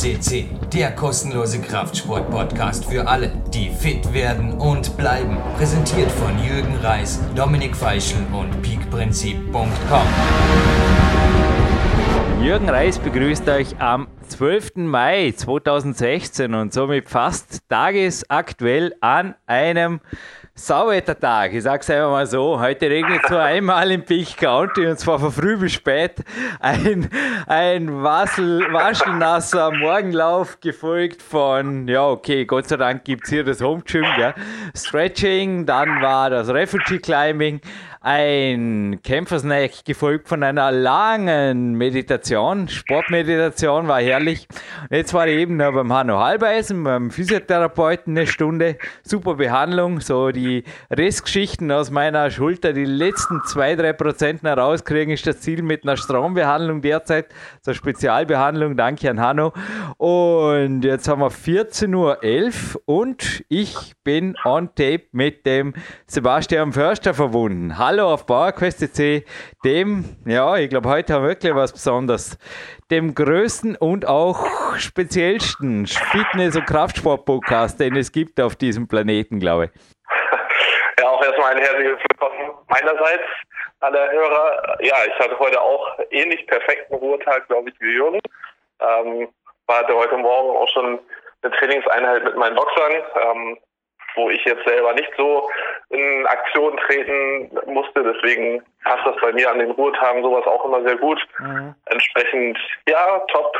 CC, der kostenlose Kraftsport-Podcast für alle, die fit werden und bleiben. Präsentiert von Jürgen Reis, Dominik Feischl und peakprinzip.com. Jürgen Reis begrüßt euch am 12. Mai 2016 und somit fast tagesaktuell an einem Sauwettertag. Ich sag's einfach mal so. Heute regnet nur einmal im Peak County und zwar von früh bis spät. Ein, ein Wassel, waschelnasser Morgenlauf gefolgt von, ja, okay, Gott sei Dank gibt's hier das Home Gym, ja. Stretching, dann war das Refugee Climbing, ein Kämpfersnack gefolgt von einer langen Meditation. Sportmeditation war herrlich. Und jetzt war ich eben beim Hanno Halbeisen, beim Physiotherapeuten eine Stunde. Super Behandlung. So die Restgeschichten aus meiner Schulter, die letzten zwei drei Prozent herauskriegen, ist das Ziel mit einer Strombehandlung derzeit. So Spezialbehandlung. Danke an Hanno. Und jetzt haben wir 14.11 Uhr und ich bin on tape mit dem Sebastian Förster verbunden. Hallo auf PowerQuest.c, dem, ja, ich glaube, heute haben wir wirklich was Besonderes, dem größten und auch speziellsten Fitness- und Kraftsport-Podcast, den es gibt auf diesem Planeten, glaube ich. Ja, auch erstmal ein herzliches Willkommen meinerseits, alle Hörer. Ja, ich hatte heute auch ähnlich perfekten Ruhetag, glaube ich, wie Jürgen. Ähm, hatte heute Morgen auch schon eine Trainingseinheit mit meinen Boxern. Ähm, wo ich jetzt selber nicht so in Aktion treten musste. Deswegen passt das bei mir an den Ruhetagen sowas auch immer sehr gut. Mhm. Entsprechend, ja, top,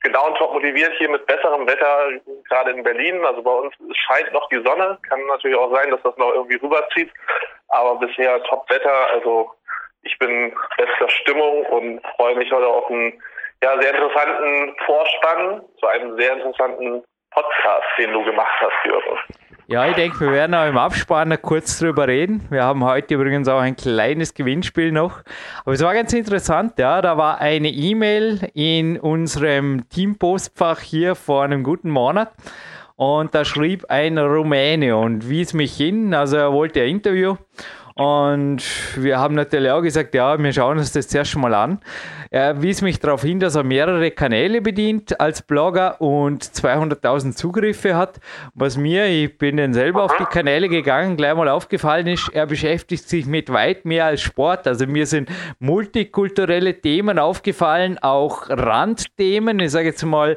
genau und top motiviert hier mit besserem Wetter, gerade in Berlin. Also bei uns scheint noch die Sonne. Kann natürlich auch sein, dass das noch irgendwie rüberzieht. Aber bisher top Wetter. Also ich bin bester Stimmung und freue mich heute auf einen ja, sehr interessanten Vorspann zu einem sehr interessanten Podcast, den du gemacht hast, Jürgen. Ja, ich denke, wir werden auch im Abspann kurz drüber reden. Wir haben heute übrigens auch ein kleines Gewinnspiel noch. Aber es war ganz interessant, ja. Da war eine E-Mail in unserem Teampostfach hier vor einem guten Monat. Und da schrieb ein Rumäne und wies mich hin. Also er wollte ein Interview. Und wir haben natürlich auch gesagt, ja, wir schauen uns das zuerst schon mal an. Er wies mich darauf hin, dass er mehrere Kanäle bedient als Blogger und 200.000 Zugriffe hat. Was mir, ich bin dann selber auf die Kanäle gegangen, gleich mal aufgefallen ist, er beschäftigt sich mit weit mehr als Sport. Also mir sind multikulturelle Themen aufgefallen, auch Randthemen. Ich sage jetzt mal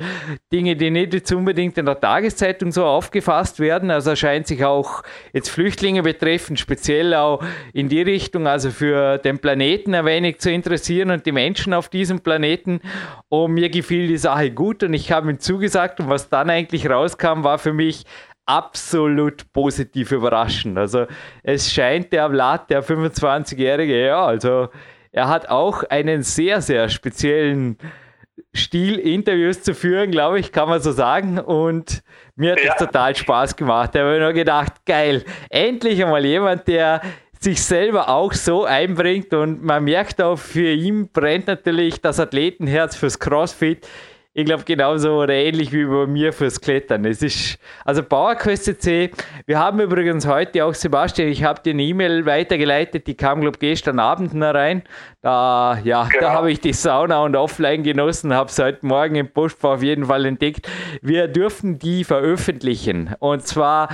Dinge, die nicht jetzt unbedingt in der Tageszeitung so aufgefasst werden. Also er scheint sich auch jetzt Flüchtlinge betreffend, speziell auch in die Richtung, also für den Planeten ein wenig zu interessieren und die Menschen auf diesem Planeten. Und mir gefiel die Sache gut und ich habe ihm zugesagt und was dann eigentlich rauskam, war für mich absolut positiv überraschend. Also es scheint der Vlad, der 25-Jährige, ja, also er hat auch einen sehr, sehr speziellen Stil, Interviews zu führen, glaube ich, kann man so sagen. Und mir hat ja. das total Spaß gemacht. Da habe ich nur gedacht, geil, endlich einmal jemand, der sich selber auch so einbringt und man merkt auch, für ihn brennt natürlich das Athletenherz fürs CrossFit. Ich glaube genauso oder ähnlich wie bei mir fürs Klettern. Es ist also PowerQuest C. Wir haben übrigens heute auch Sebastian, ich habe dir eine E-Mail weitergeleitet, die kam glaube gestern Abend rein. Da ja, genau. da habe ich die Sauna und Offline genossen, habe es heute Morgen im Postfach auf jeden Fall entdeckt. Wir dürfen die veröffentlichen und zwar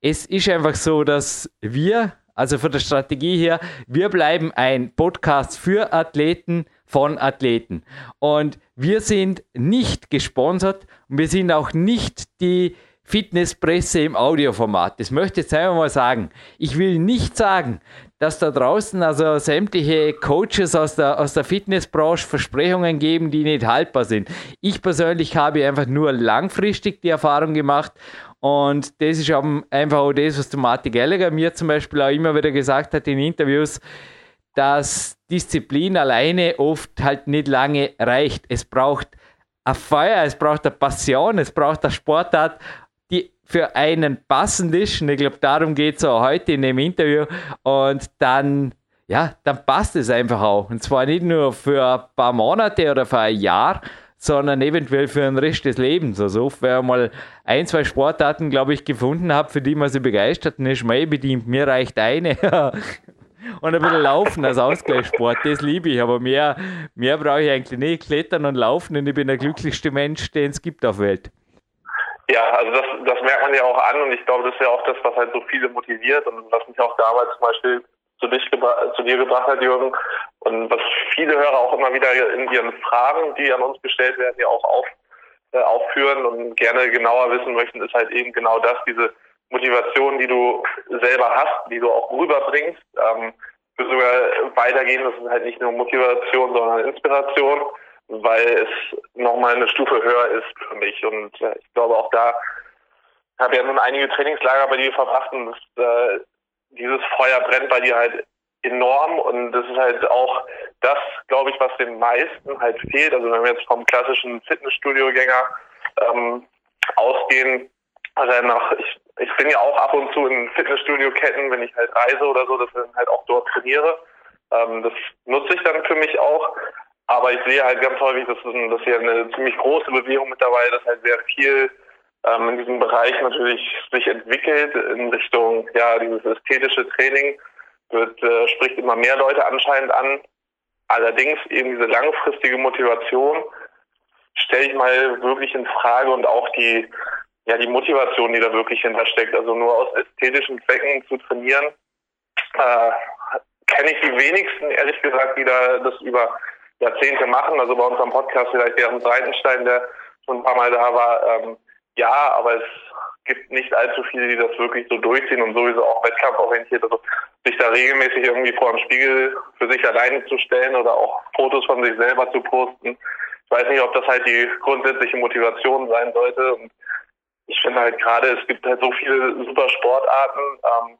es ist einfach so, dass wir also von der Strategie her, wir bleiben ein Podcast für Athleten von Athleten. Und wir sind nicht gesponsert und wir sind auch nicht die Fitnesspresse im Audioformat. Das möchte ich jetzt einmal mal sagen. Ich will nicht sagen, dass da draußen also sämtliche Coaches aus der, aus der Fitnessbranche Versprechungen geben, die nicht haltbar sind. Ich persönlich habe einfach nur langfristig die Erfahrung gemacht und das ist einfach auch das, was der Martin Gallagher mir zum Beispiel auch immer wieder gesagt hat in Interviews, dass Disziplin alleine oft halt nicht lange reicht. Es braucht ein Feuer, es braucht eine Passion, es braucht eine Sportart, die für einen passend ist. Und ich glaube, darum geht es auch heute in dem Interview. Und dann, ja, dann passt es einfach auch. Und zwar nicht nur für ein paar Monate oder für ein Jahr, sondern eventuell für den Rest des Lebens. Also wer mal ein, zwei Sportarten, glaube ich, gefunden hat, für die man sich begeistert und ist, man bedient, mir reicht eine. Und ein bisschen Laufen als Ausgleichssport, das liebe ich. Aber mehr, mehr brauche ich eigentlich nicht. Klettern und Laufen und ich bin der glücklichste Mensch, den es gibt auf der Welt. Ja, also das, das merkt man ja auch an und ich glaube, das ist ja auch das, was halt so viele motiviert und was mich auch damals zum Beispiel zu, dich zu dir gebracht hat, Jürgen. Und was viele Hörer auch immer wieder in ihren Fragen, die an uns gestellt werden, ja auch auf, äh, aufführen und gerne genauer wissen möchten, ist halt eben genau das, diese Motivation, die du selber hast, die du auch rüberbringst. Ähm, für sogar weitergehen, das ist halt nicht nur Motivation, sondern Inspiration, weil es nochmal eine Stufe höher ist für mich. Und äh, ich glaube auch da, habe ja nun einige Trainingslager bei dir verbracht und das, äh, dieses Feuer brennt bei dir halt enorm und das ist halt auch das, glaube ich, was den meisten halt fehlt. Also wenn wir jetzt vom klassischen Fitnessstudio-Gänger ähm, ausgehen, also nach, ich, ich bin ja auch ab und zu in Fitnessstudio-Ketten, wenn ich halt reise oder so, dass ich dann halt auch dort trainiere. Ähm, das nutze ich dann für mich auch. Aber ich sehe halt ganz häufig, dass, dass hier eine ziemlich große Bewegung mit dabei, dass halt sehr viel ähm, in diesem Bereich natürlich sich entwickelt in Richtung ja dieses ästhetische Training wird äh, spricht immer mehr Leute anscheinend an. Allerdings eben diese langfristige Motivation stelle ich mal wirklich in Frage und auch die ja die Motivation, die da wirklich hintersteckt. Also nur aus ästhetischen Zwecken zu trainieren, äh, kenne ich die wenigsten, ehrlich gesagt, die da das über Jahrzehnte machen. Also bei unserem Podcast vielleicht Bernd Breitenstein, der schon ein paar Mal da war, ähm, ja, aber es gibt nicht allzu viele, die das wirklich so durchziehen und sowieso auch wettkampforientiert. Also sich da regelmäßig irgendwie vor dem Spiegel für sich alleine zu stellen oder auch Fotos von sich selber zu posten. Ich weiß nicht, ob das halt die grundsätzliche Motivation sein sollte. Und ich finde halt gerade, es gibt halt so viele super Sportarten. Ähm,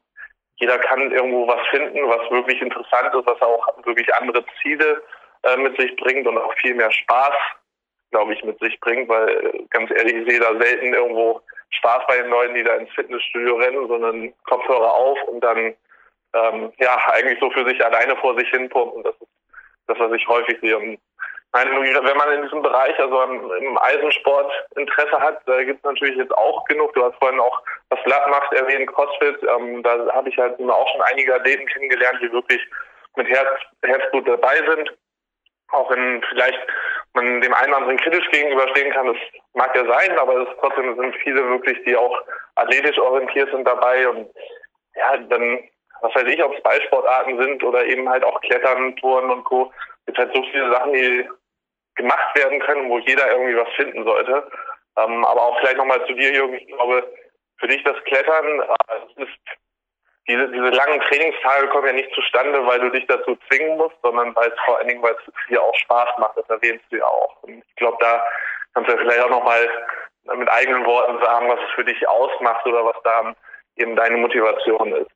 jeder kann irgendwo was finden, was wirklich interessant ist, was auch wirklich andere Ziele äh, mit sich bringt und auch viel mehr Spaß glaube ich, mit sich bringt, weil ganz ehrlich, ich sehe da selten irgendwo Spaß bei den Leuten, die da ins Fitnessstudio rennen, sondern Kopfhörer auf und dann ähm, ja eigentlich so für sich alleine vor sich hin pumpen. Das ist das, was ich häufig sehe. Und meine, wenn man in diesem Bereich, also im Eisensport Interesse hat, da gibt es natürlich jetzt auch genug. Du hast vorhin auch was Latt macht erwähnt, CrossFit. Ähm, da habe ich halt auch schon einige Athleten kennengelernt, die wirklich mit Herz, Herzblut dabei sind auch wenn vielleicht man dem einen oder anderen kritisch gegenüberstehen kann, das mag ja sein, aber es trotzdem sind viele wirklich, die auch athletisch orientiert sind dabei und ja, dann, was weiß ich, ob es Ballsportarten sind oder eben halt auch Klettern, Touren und Co. Es gibt halt so viele Sachen, die gemacht werden können, wo jeder irgendwie was finden sollte. Ähm, aber auch vielleicht nochmal zu dir, Jürgen, ich glaube, für dich das Klettern, äh, ist diese, diese langen Trainingstage kommen ja nicht zustande, weil du dich dazu zwingen musst, sondern weil es vor allen Dingen, weil es dir auch Spaß macht. Das erwähnst du ja auch. Und ich glaube, da kannst du ja vielleicht auch nochmal mit eigenen Worten sagen, was es für dich ausmacht oder was da eben deine Motivation ist.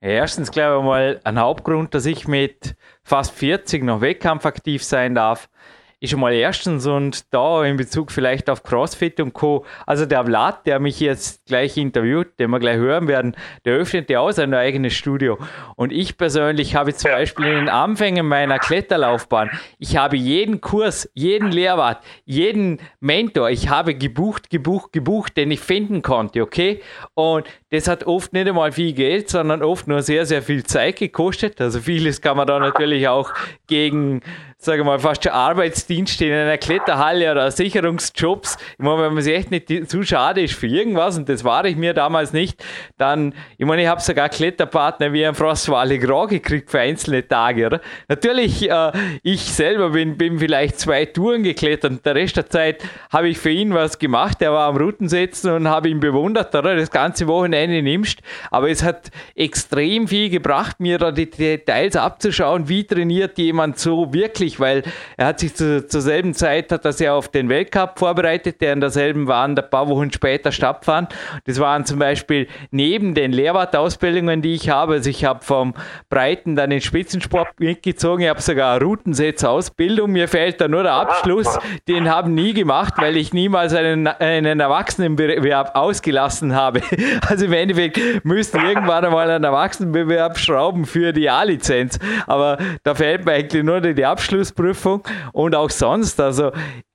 Erstens glaube ich mal ein Hauptgrund, dass ich mit fast 40 noch wettkampfaktiv sein darf, ist schon mal erstens und da in Bezug vielleicht auf CrossFit und Co. Also der Vlad, der mich jetzt gleich interviewt, den wir gleich hören werden, der öffnet ja auch sein eigenes Studio. Und ich persönlich habe zum Beispiel in den Anfängen meiner Kletterlaufbahn, ich habe jeden Kurs, jeden Lehrwart, jeden Mentor, ich habe gebucht, gebucht, gebucht, den ich finden konnte, okay? Und das hat oft nicht einmal viel Geld, sondern oft nur sehr, sehr viel Zeit gekostet. Also vieles kann man da natürlich auch gegen sage mal, fast schon Arbeitsdienst in einer Kletterhalle oder Sicherungsjobs. Ich meine, wenn man sich echt nicht zu schade ist für irgendwas, und das war ich mir damals nicht, dann, ich meine, ich habe sogar Kletterpartner wie ein Frostwale Gras gekriegt für einzelne Tage, oder? Natürlich, äh, ich selber bin, bin vielleicht zwei Touren geklettert und der Rest der Zeit habe ich für ihn was gemacht. Er war am Routensetzen und habe ihn bewundert, oder? Das ganze Wochenende nimmst. Aber es hat extrem viel gebracht, mir da die Details abzuschauen, wie trainiert jemand so wirklich weil er hat sich zu, zur selben Zeit hat das ja auf den Weltcup vorbereitet, der in derselben war, ein paar Wochen später stattfand. Das waren zum Beispiel neben den Lehrwartausbildungen, die ich habe, also ich habe vom Breiten dann den Spitzensport mitgezogen, ich habe sogar Routensetzausbildung, mir fehlt da nur der Abschluss, den haben nie gemacht, weil ich niemals einen, einen Erwachsenenbewerb ausgelassen habe. Also im Endeffekt müssten irgendwann einmal einen Erwachsenenbewerb schrauben für die A-Lizenz, aber da fehlt mir eigentlich nur die Abschluss Abschlussprüfung und auch sonst. Also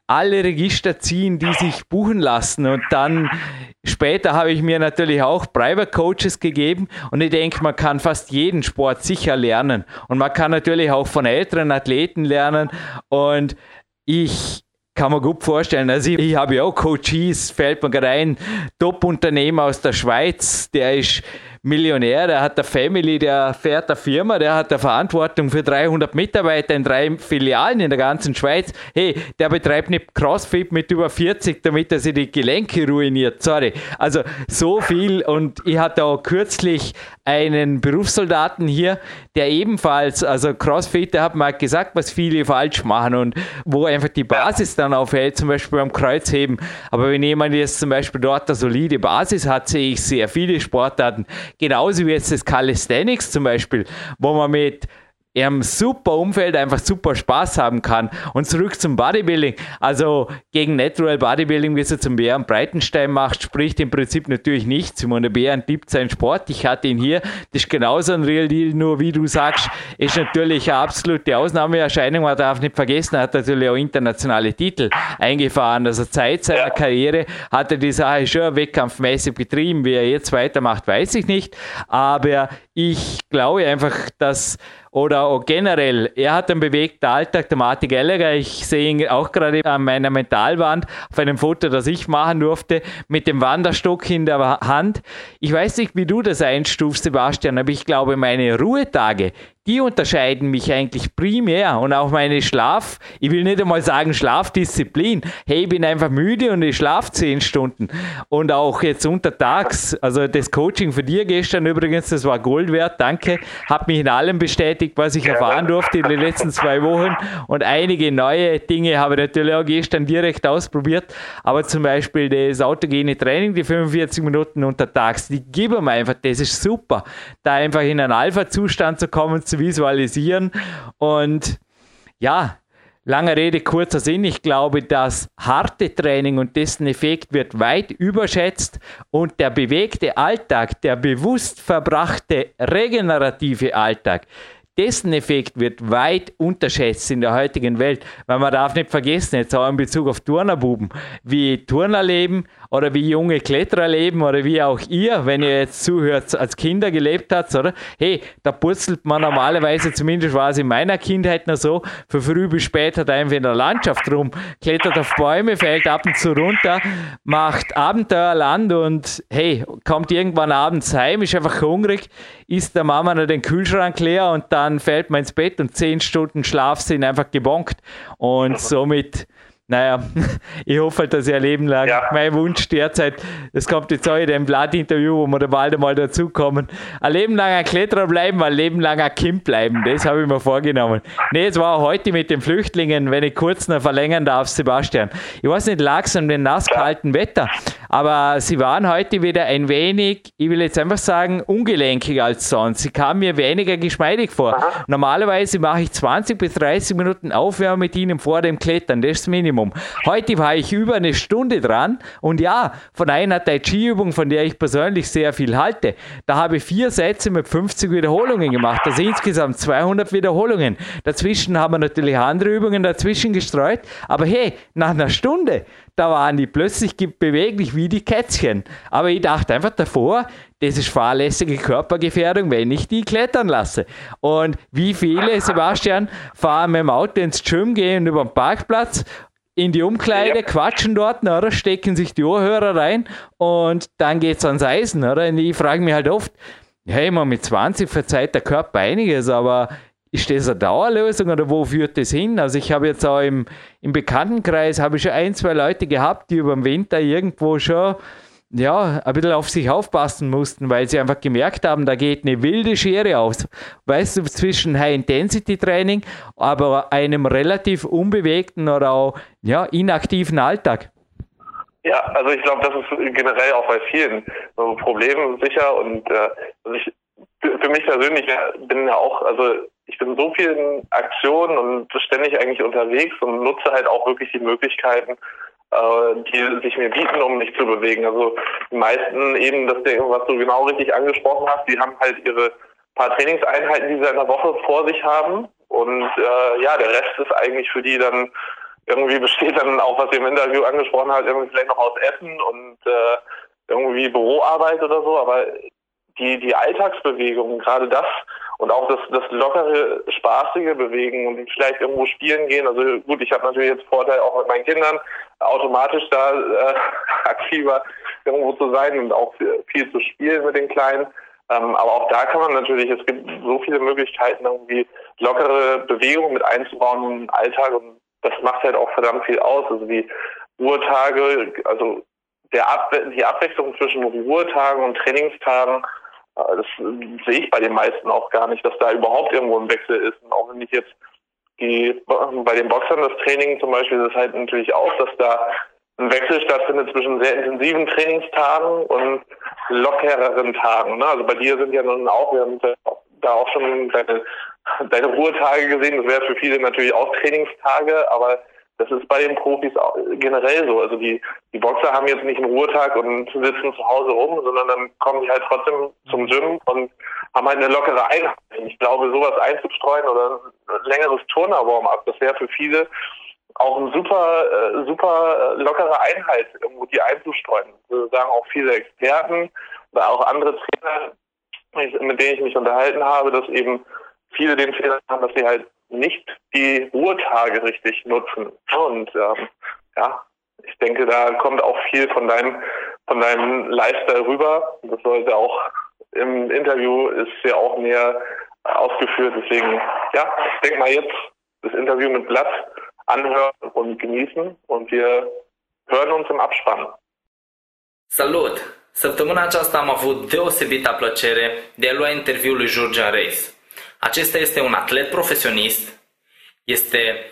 alle Register ziehen, die sich buchen lassen. Und dann später habe ich mir natürlich auch Private Coaches gegeben und ich denke, man kann fast jeden Sport sicher lernen. Und man kann natürlich auch von älteren Athleten lernen. Und ich kann man gut vorstellen. Also ich, ich habe ja auch Coaches, fällt mir gerade ein, Top-Unternehmer aus der Schweiz, der ist Millionär, der hat eine Family, der fährt eine Firma, der hat eine Verantwortung für 300 Mitarbeiter in drei Filialen in der ganzen Schweiz. Hey, der betreibt nicht Crossfit mit über 40, damit er sich die Gelenke ruiniert. Sorry. Also so viel und ich hatte auch kürzlich einen Berufssoldaten hier, der ebenfalls, also Crossfit, der hat mal gesagt, was viele falsch machen und wo einfach die Basis dann aufhält, zum Beispiel beim Kreuzheben. Aber wenn jemand jetzt zum Beispiel dort eine solide Basis hat, sehe ich sehr viele Sportarten, Genauso wie jetzt das Calisthenics zum Beispiel, wo man mit im super Umfeld einfach super Spaß haben kann. Und zurück zum Bodybuilding. Also gegen Natural Bodybuilding, wie es zum Bären Breitenstein macht, spricht im Prinzip natürlich nichts. Simon der Bären tippt seinen Sport. Ich hatte ihn hier. Das ist genauso ein Real Deal, nur wie du sagst, ist natürlich eine absolute Ausnahmeerscheinung. Man darf nicht vergessen, er hat natürlich auch internationale Titel eingefahren. Also Zeit seiner Karriere hat er die Sache schon wettkampfmäßig betrieben. Wie er jetzt weitermacht, weiß ich nicht. Aber ich glaube einfach, dass oder auch generell, er hat einen bewegten Alltag, der Martin Gallagher, ich sehe ihn auch gerade an meiner Mentalwand auf einem Foto, das ich machen durfte, mit dem Wanderstock in der Hand. Ich weiß nicht, wie du das einstufst, Sebastian, aber ich glaube, meine Ruhetage, die unterscheiden mich eigentlich primär und auch meine Schlaf, ich will nicht einmal sagen Schlafdisziplin. Hey, ich bin einfach müde und ich schlafe zehn Stunden. Und auch jetzt untertags, also das Coaching für dir gestern übrigens, das war Gold wert, danke, hat mich in allem bestätigt, was ich erfahren durfte in den letzten zwei Wochen und einige neue Dinge habe ich natürlich auch gestern direkt ausprobiert, aber zum Beispiel das autogene Training, die 45 Minuten untertags, die geben mir einfach, das ist super, da einfach in einen Alpha-Zustand zu kommen, zu visualisieren. Und ja, Lange Rede, kurzer Sinn. Ich glaube, das harte Training und dessen Effekt wird weit überschätzt und der bewegte Alltag, der bewusst verbrachte regenerative Alltag, dessen Effekt wird weit unterschätzt in der heutigen Welt, weil man darf nicht vergessen, jetzt auch in Bezug auf Turnerbuben, wie Turner leben oder wie junge Kletterer leben oder wie auch ihr, wenn ihr jetzt zuhört, als Kinder gelebt habt, oder? Hey, da purzelt man normalerweise, zumindest war es in meiner Kindheit noch so, für früh bis später da einfach in der Landschaft rum, klettert auf Bäume, fällt ab und zu runter, macht Abenteuerland und hey, kommt irgendwann abends heim, ist einfach hungrig, isst der Mama noch den Kühlschrank leer und dann fällt man ins Bett und zehn Stunden Schlaf sind einfach gebonkt und somit naja, ich hoffe halt, dass ich ein Leben lang, ja. mein Wunsch derzeit, das kommt jetzt auch in dem Blatt-Interview, wo wir da bald einmal dazukommen, ein Leben lang ein Kletterer bleiben, ein Leben lang ein Kind bleiben, das habe ich mir vorgenommen. Nee, es war heute mit den Flüchtlingen, wenn ich kurz noch verlängern darf, Sebastian. Ich weiß nicht, lag es an dem nasskalten Wetter, aber sie waren heute wieder ein wenig, ich will jetzt einfach sagen, ungelenkig als sonst. Sie kamen mir weniger geschmeidig vor. Aha. Normalerweise mache ich 20 bis 30 Minuten Aufwärme mit ihnen vor dem Klettern, das ist das Minimum. Minimum. Heute war ich über eine Stunde dran und ja, von einer Tai Chi-Übung, von der ich persönlich sehr viel halte, da habe ich vier Sätze mit 50 Wiederholungen gemacht, also insgesamt 200 Wiederholungen. Dazwischen haben wir natürlich andere Übungen dazwischen gestreut, aber hey, nach einer Stunde, da waren die plötzlich beweglich wie die Kätzchen. Aber ich dachte einfach davor, das ist fahrlässige Körpergefährdung, wenn ich die klettern lasse. Und wie viele, Sebastian, fahren mit dem Auto ins Gym, gehen über den Parkplatz in die Umkleide, ja. quatschen dort, oder? stecken sich die Ohrhörer rein und dann geht es ans Eisen. Oder? Und ich frage mich halt oft, hey, man, mit 20 verzeiht der Körper einiges, aber ist das eine Dauerlösung oder wo führt das hin? Also ich habe jetzt auch im, im Bekanntenkreis, habe ich schon ein, zwei Leute gehabt, die über den Winter irgendwo schon ja, ein bisschen auf sich aufpassen mussten, weil sie einfach gemerkt haben, da geht eine wilde Schere aus. Weißt du, zwischen High-Intensity-Training, aber einem relativ unbewegten oder auch ja, inaktiven Alltag. Ja, also ich glaube, das ist generell auch bei vielen Problemen sicher und äh, also ich, für mich persönlich bin ja auch, also ich bin so vielen Aktionen und ständig eigentlich unterwegs und nutze halt auch wirklich die Möglichkeiten, äh, die sich mir bieten, um mich zu bewegen. Also die meisten eben, das was du genau richtig angesprochen hast, die haben halt ihre paar Trainingseinheiten, die sie in der Woche vor sich haben. Und äh, ja, der Rest ist eigentlich für die dann irgendwie besteht dann auch, was ihr im Interview angesprochen habt, irgendwie vielleicht noch aus Essen und äh, irgendwie Büroarbeit oder so, aber die, die Alltagsbewegung, gerade das und auch das, das lockere, spaßige Bewegen und vielleicht irgendwo spielen gehen. Also gut, ich habe natürlich jetzt Vorteil auch mit meinen Kindern, automatisch da äh, aktiver irgendwo zu sein und auch viel zu spielen mit den Kleinen. Ähm, aber auch da kann man natürlich, es gibt so viele Möglichkeiten, irgendwie lockere Bewegungen mit einzubauen in den Alltag und das macht halt auch verdammt viel aus. Also die Ruhetage, also der Ab die Abwechslung zwischen Ruhetagen und Trainingstagen, das sehe ich bei den meisten auch gar nicht, dass da überhaupt irgendwo ein Wechsel ist. Und auch wenn ich jetzt die, bei den Boxern das Training zum Beispiel, das halt natürlich auch, dass da ein Wechsel stattfindet zwischen sehr intensiven Trainingstagen und lockereren Tagen. Ne? Also bei dir sind ja nun auch, wir haben da auch schon deine, deine Ruhetage gesehen. Das wäre für viele natürlich auch Trainingstage, aber das ist bei den Profis generell so. Also die, die Boxer haben jetzt nicht einen Ruhetag und sitzen zu Hause rum, sondern dann kommen die halt trotzdem zum Gym und haben halt eine lockere Einheit. Ich glaube, sowas einzustreuen oder ein längeres Turner-Warm-up, das wäre für viele auch eine super, äh, super äh, lockere Einheit, irgendwo die einzustreuen. Das sagen auch viele Experten oder auch andere Trainer, mit denen ich mich unterhalten habe, dass eben viele den Fehler haben, dass sie halt nicht die Ruhetage richtig nutzen. Und ähm, ja, ich denke, da kommt auch viel von deinem, von deinem Lifestyle rüber. Das sollte auch im Interview ist ja auch näher ausgeführt. Deswegen, ja, ich denke mal jetzt das Interview mit Blatt anhören und genießen und wir hören uns im Abspann. Salut! Săptămâna aceasta am avut deosebita plăcere de a lua interviul lui Georgian Reis. Acesta este un atlet profesionist, este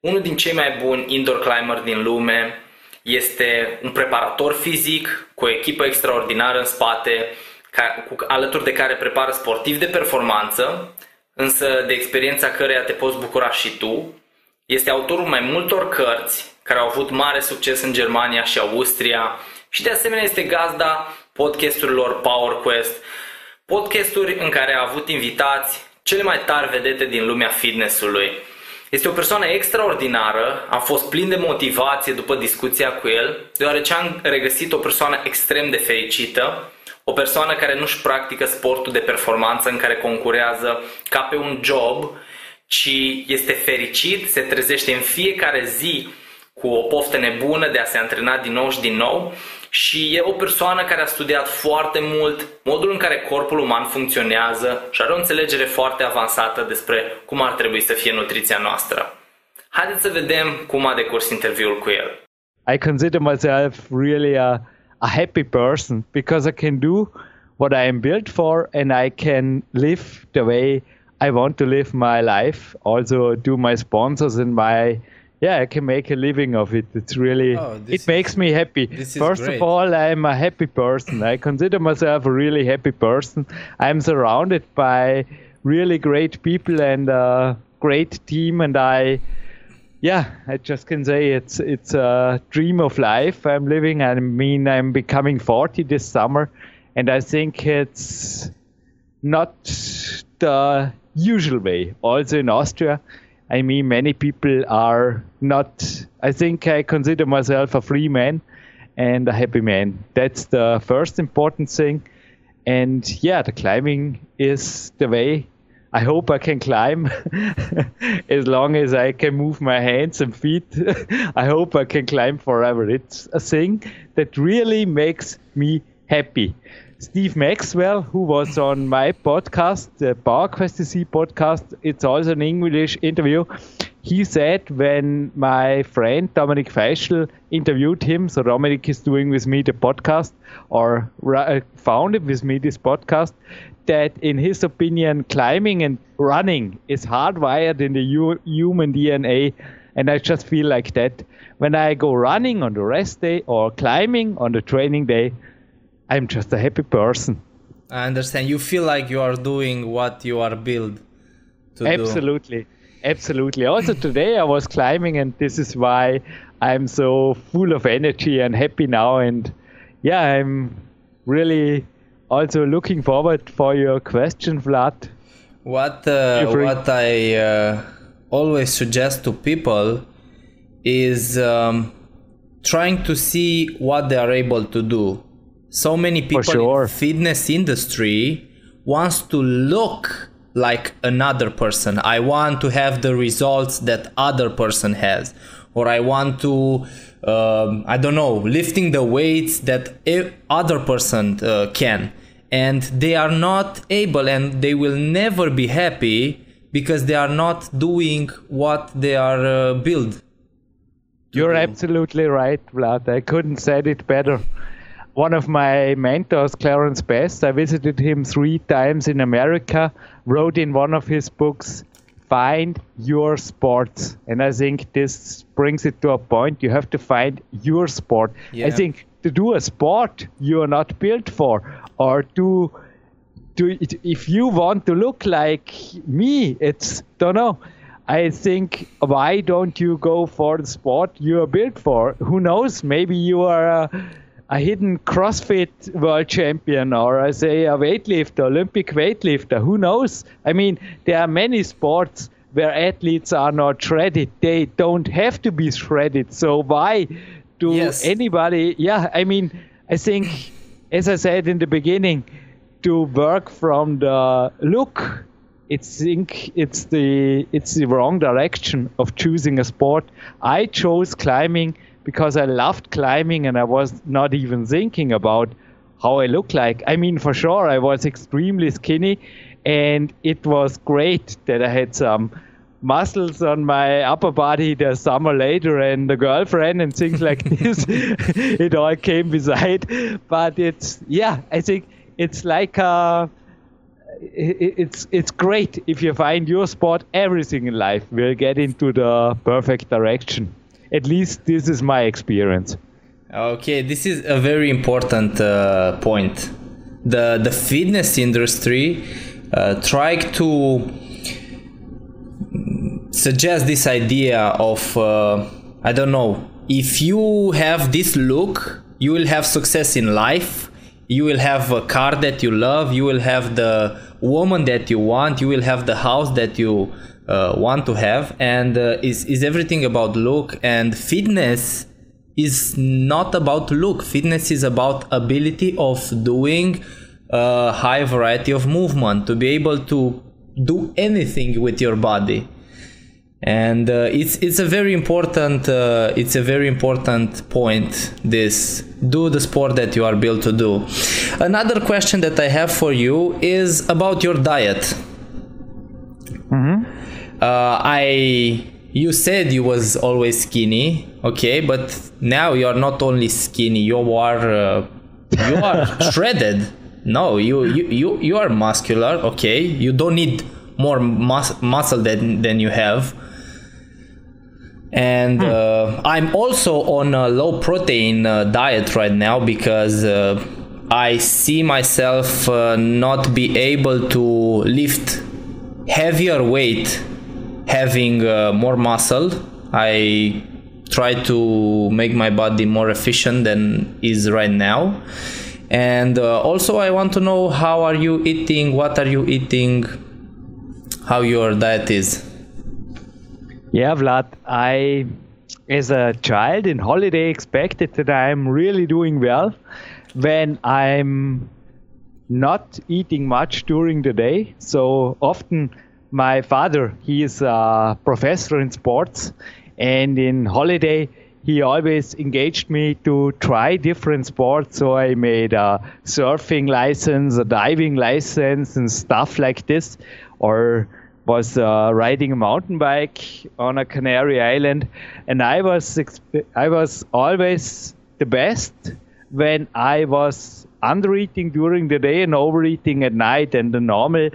unul din cei mai buni indoor climber din lume, este un preparator fizic cu o echipă extraordinară în spate, ca, cu, alături de care prepară sportiv de performanță, însă de experiența căreia te poți bucura și tu. Este autorul mai multor cărți care au avut mare succes în Germania și Austria și de asemenea este gazda podcasturilor PowerQuest, podcasturi în care a avut invitați cele mai tari vedete din lumea fitnessului. Este o persoană extraordinară, am fost plin de motivație după discuția cu el, deoarece am regăsit o persoană extrem de fericită, o persoană care nu-și practică sportul de performanță în care concurează ca pe un job, ci este fericit, se trezește în fiecare zi cu o poftă nebună de a se antrena din nou și din nou și e o persoană care a studiat foarte mult modul în care corpul uman funcționează și are o înțelegere foarte avansată despre cum ar trebui să fie nutriția noastră. Haideți să vedem cum a decurs interviul cu el. I consider myself really a, a happy person because I can do what I am built for and I can live the way I want to live my life. Also do my sponsors and my yeah, I can make a living of it. It's really, oh, it makes me happy. First of all, I'm a happy person. I consider myself a really happy person. I'm surrounded by really great people and a great team, and I, yeah, I just can say it's it's a dream of life I'm living. I mean, I'm becoming 40 this summer, and I think it's not the usual way. Also in Austria I mean, many people are not. I think I consider myself a free man and a happy man. That's the first important thing. And yeah, the climbing is the way. I hope I can climb as long as I can move my hands and feet. I hope I can climb forever. It's a thing that really makes me happy. Steve Maxwell, who was on my podcast, the PowerQuest DC podcast. It's also an English interview. He said when my friend Dominik Feischl interviewed him, so Dominik is doing with me the podcast or uh, founded with me this podcast, that in his opinion, climbing and running is hardwired in the human DNA. And I just feel like that. When I go running on the rest day or climbing on the training day, I'm just a happy person. I understand. You feel like you are doing what you are built to Absolutely. Do. Absolutely. Also today I was climbing and this is why I'm so full of energy and happy now and yeah, I'm really also looking forward for your question, Vlad. What uh, what I uh, always suggest to people is um, trying to see what they are able to do. So many people sure. in fitness industry wants to look like another person. I want to have the results that other person has, or I want to, um, I don't know, lifting the weights that other person uh, can, and they are not able, and they will never be happy because they are not doing what they are uh, built. You're absolutely right, Vlad. I couldn't said it better. One of my mentors, Clarence Bass, I visited him three times in America, wrote in one of his books, Find Your Sport. And I think this brings it to a point. You have to find your sport. I think to do a sport you are not built for, or to do it, if you want to look like me, it's don't know. I think why don't you go for the sport you are built for? Who knows? Maybe you are a, a hidden CrossFit world champion, or I say a weightlifter, Olympic weightlifter. Who knows? I mean, there are many sports where athletes are not shredded. They don't have to be shredded. So why do Yes. anybody? Yeah, I mean, I think, as I said in the beginning, to work from the look it's think it's the it's the wrong direction of choosing a sport i chose climbing because i loved climbing and i was not even thinking about how i look like. I mean for sure i was extremely skinny and it was great that i had some muscles on my upper body the summer later and the girlfriend and things like this. It all came beside. But it's yeah i think it's like uh i- it's it's great if you find your sport everything in life will get into the perfect direction at least this is my experience Okay, this is a very important uh, point. The the fitness industry uh, to suggest this idea of uh, I don't know if you have this look, you will have success in life. You will have a car that you love. You will have the woman that you want. You will have the house that you uh, want to have. And uh, is is everything about look and fitness? is not about look. Fitness is about ability of doing a high variety of movement to be able to do anything with your body. And uh, it's it's a very important uh, it's a very important point. This do the sport that you are built to do. Another question that I have for you is about your diet. Uh, I you said you was always skinny, okay, but now you are not only skinny, you are uh, you are shredded. No, you, you you you are muscular, okay. You don't need more mus- muscle than than you have. And uh, I'm also on a low protein uh, diet right now because uh, I see myself uh, not be able to lift heavier weight having uh, more muscle. I try to make my body more efficient than is right now. And uh, also I want to know how are you eating, what are you eating, how your diet is. Yeah, Vlad, I, as a child in holiday, expected that I'm really doing well when I'm not eating much during the day. So often, my father, he is a professor in sports, and in holiday, he always engaged me to try different sports. So I made a surfing license, a diving license, and stuff like this, or was uh, riding a mountain bike on a Canary Island, and I was I was always the best when I was undereating during the day and overeating at night. And the normal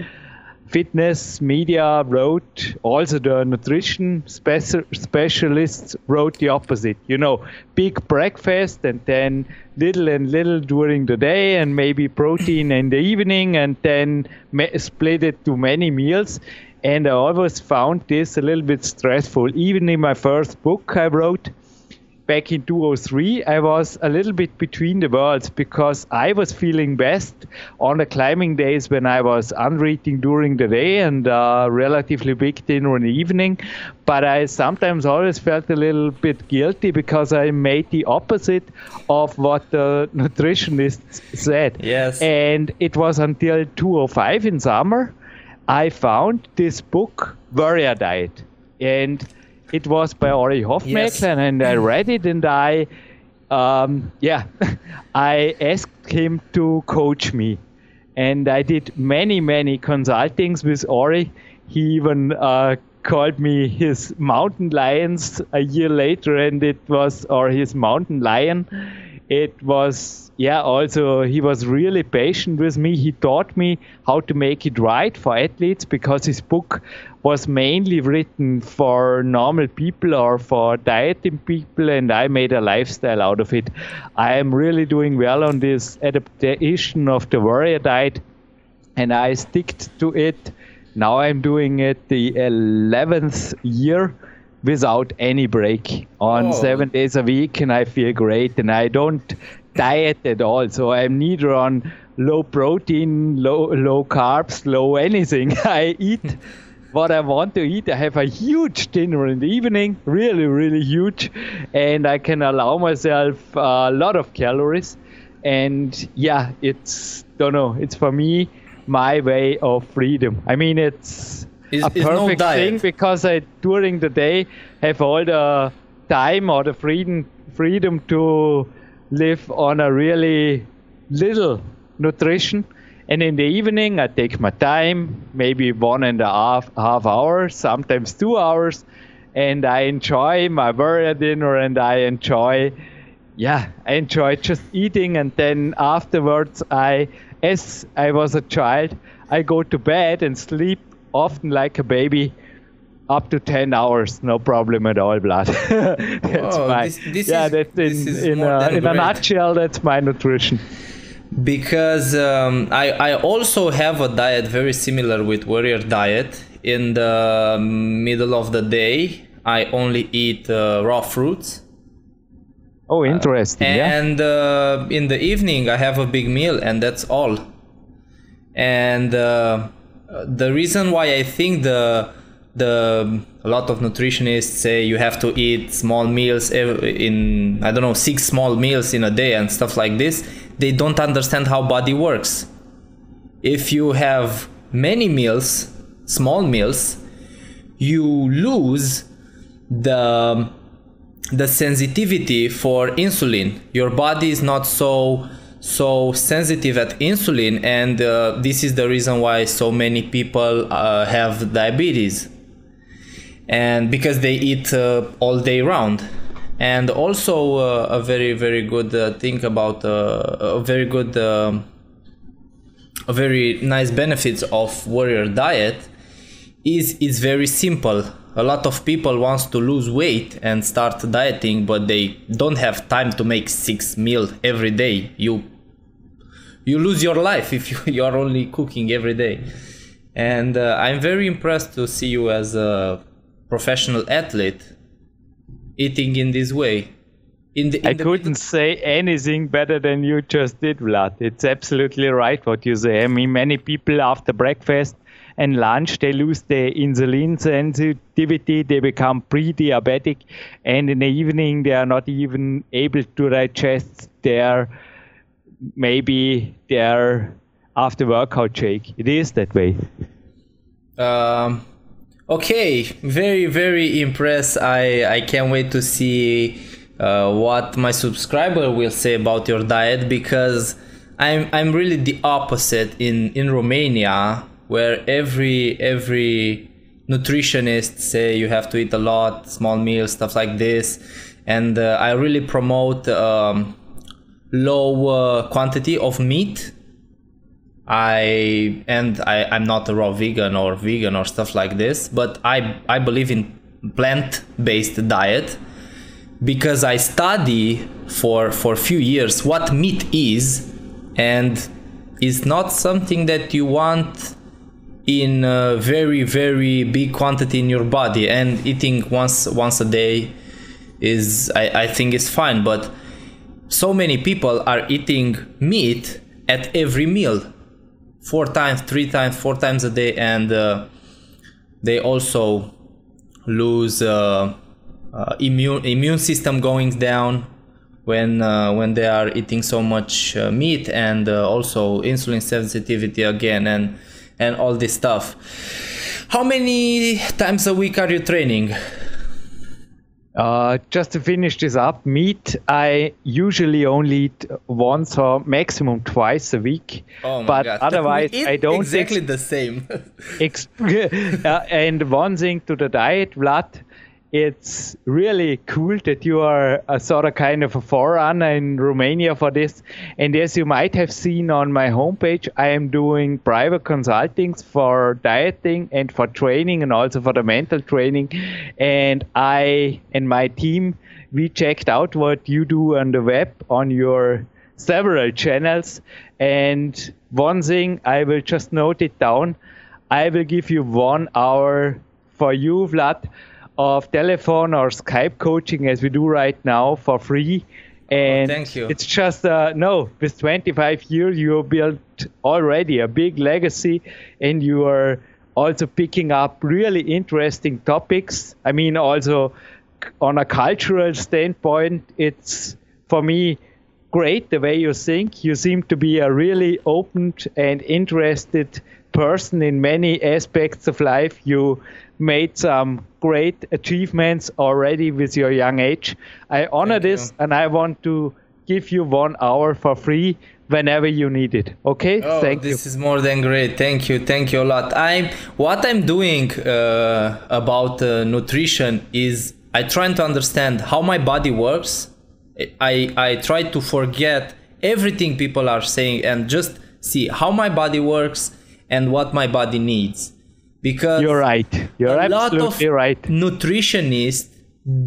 fitness media wrote, also the nutrition speci- specialists wrote the opposite. You know, big breakfast and then little and little during the day, and maybe protein in the evening, and then ma- split it to many meals. And I always found this a little bit stressful. Even in my first book I wrote, back in 2003, I was a little bit between the worlds because I was feeling best on the climbing days when I was unreading during the day and uh, relatively big dinner in the evening. But I sometimes always felt a little bit guilty because I made the opposite of what the nutritionists said. Yes. And it was until 2005 in summer I found this book, Warrior Diet. And it was by Ori Hofmeckler, Yes. and I read it, and I, um, yeah, I asked him to coach me, and I did many, many consultings with Ori. He even uh, called me his mountain lions a year later, and it was or his mountain lion. It was yeah. Also, he was really patient with me. He taught me how to make it right for athletes because his book was mainly written for normal people or for dieting people, and I made a lifestyle out of it. I am really doing well on this adaptation of the warrior diet, and I stick to it. Now I'm doing it the 11th year without any break on Oh. seven days a week, and I feel great. And I don't diet at all, so I'm neither on low protein, low low carbs, low anything. I eat what I want to eat. I have a huge dinner in the evening, really, really huge, and I can allow myself a lot of calories. And yeah, it's don't know. It's for me my way of freedom. I mean, it's Is- a is no perfect thing because I during the day have all the time or the freedom freedom to live on a really little nutrition. And in the evening, I take my time, maybe one and a half half hours, sometimes two hours, and I enjoy my warrior dinner and I enjoy, yeah, I enjoy just eating. And then afterwards, I, as I was a child, I go to bed and sleep often like a baby. Up to 10 hours, no problem at all, Vlad. that's Whoa, my, this- this yeah, is- that's this in, is in, a, in a nutshell, that's my nutrition. because um, I, I also have a diet very similar with warrior diet in the middle of the day i only eat uh, raw fruits Oh, interesting. yeah. and uh, in the evening i have a big meal and that's all and uh, the reason why i think the the a lot of nutritionists say you have to eat small meals in i don't know six small meals in a day and stuff like this. They don't understand how body works. If you have many meals small meals you lose the the sensitivity for insulin. Your body is not so so sensitive at insulin and uh, this is the reason why so many people uh, have diabetes and because they eat uh, all day round. And also uh, a very very good uh, thing about uh, a very good um a very nice benefits of warrior diet is it's very simple. A lot of people wants to lose weight and start dieting but they don't have time to make six meal every day. You you lose your life if you, you are only cooking every day. And uh, i'm very impressed to see you as a professional athlete eating in this way in the, in I the couldn't say anything better than you just did, Vlad. It's absolutely right what you say. I mean, many people after breakfast and lunch they lose their insulin sensitivity, they become pre-diabetic, and in the evening they are not even able to digest their maybe their after workout shake. It is that way. Um, okay, very very impressed. I I can't wait to see uh, what my subscriber will say about your diet because I'm I'm really the opposite in in Romania where every every nutritionist say you have to eat a lot, small meals, stuff like this, and uh, I really promote um, low uh, quantity of meat I and I I'm not a raw vegan or vegan or stuff like this, but I I believe in plant-based diet because I study for for few years what meat is and is not something that you want in a very very big quantity in your body. And eating once once a day is I, I think is fine but so many people are eating meat at every meal four times three times four times a day and uh, they also lose uh, uh, immune immune system going down when uh, when they are eating so much uh, meat and uh, also insulin sensitivity again and and all this stuff. How many times a week are you training Uh, just to finish this up, meat I usually only eat once or maximum twice a week. oh but god otherwise, I don't exactly ex- the same uh, and one thing to the diet, Vlad, it's really cool that you are a sort of kind of a forerunner in Romania for this. And as you might have seen on my homepage, I am doing private consultings for dieting and for training and also for the mental training. And I and my team, we checked out what you do on the web on your several channels. And one thing I will just note it down. I will give you one hour for you, Vlad, of telephone or Skype coaching as we do right now for free. And thank you. it's just, uh, no, with 25 years, you built already a big legacy and you are also picking up really interesting topics. I mean, also on a cultural standpoint, it's for me great the way you think. You seem to be a really open and interested person in many aspects of life. You made some great achievements already with your young age. I honor Thank you. this and I want to give you one hour for free whenever you need it. Okay? Oh, Thank this you. is more than great. Thank you, thank you a lot. I'm what I'm doing uh, about uh, nutrition is I trying to understand how my body works. I I try to forget everything people are saying and just see how my body works and what my body needs. Because You're right. You're a lot absolutely of right. nutritionists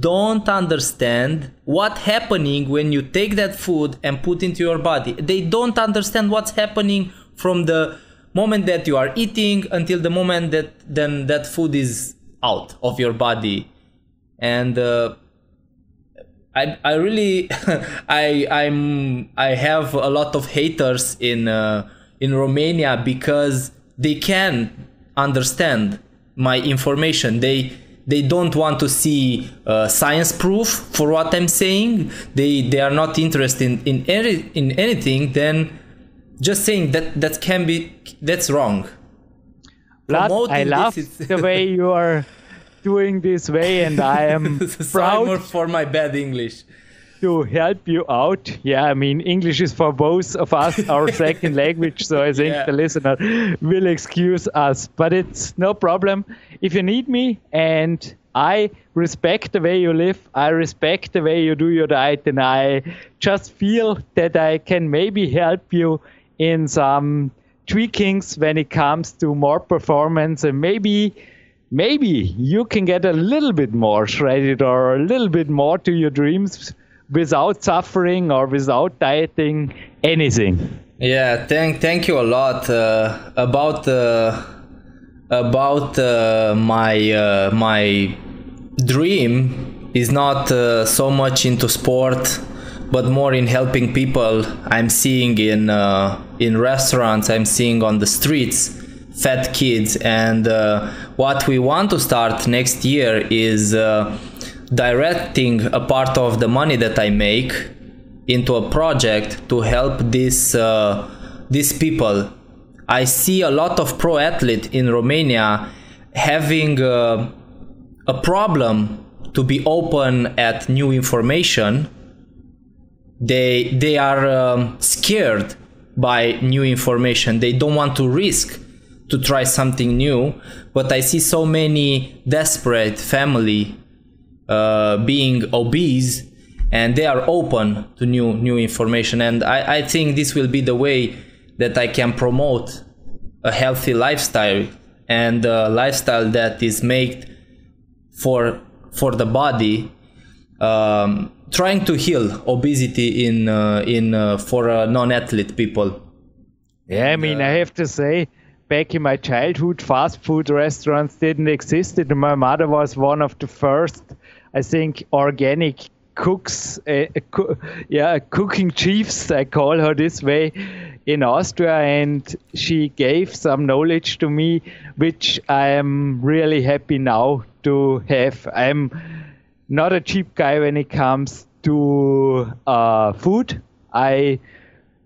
don't understand what's happening when you take that food and put into your body they don't understand what's happening from the moment that you are eating until the moment that then that food is out of your body and uh, I, I really I I'm I have a lot of haters in uh, in Romania because they can understand my information. They they don't want to see uh, science proof for what I'm saying. They they are not interested in in, any, in anything. Then just saying that that can be that's wrong. Vlad, I love the way you are doing this way, and I am proud for my bad English. To help you out. Yeah, I mean, English is for both of us our second language, so I think Yeah. the listener will excuse us. But it's no problem. If you need me, and I respect the way you live, I respect the way you do your diet, and I just feel that I can maybe help you in some tweakings when it comes to more performance and maybe maybe you can get a little bit more shredded or a little bit more to your dreams without suffering or without dieting anything. Yeah, thank thank you a lot uh, about uh, about uh, my uh, my dream is not uh, so much into sport, but more in helping people. I'm seeing in uh, in restaurants, I'm seeing on the streets, fat kids, and what we want to start next year is directing a part of the money that I make into a project to help these uh, these people. I see a lot of pro athlete in Romania having uh, a problem to be open at new information. They they are um, scared by new information. They don't want to risk to try something new. But I see so many desperate family uh, being obese and they are open to new new information and I, I think this will be the way that I can promote a healthy lifestyle and a lifestyle that is made for for the body um, trying to heal obesity in uh, in uh, for uh, non-athlete people Yeah, I mean, I have to say, back in my childhood, fast food restaurants didn't exist. And my mother was one of the first, I think, organic cooks, uh, yeah, cooking chiefs, I call her this way, in Austria, and she gave some knowledge to me, which I am really happy now to have. I'm not a cheap guy when it comes to uh, food. I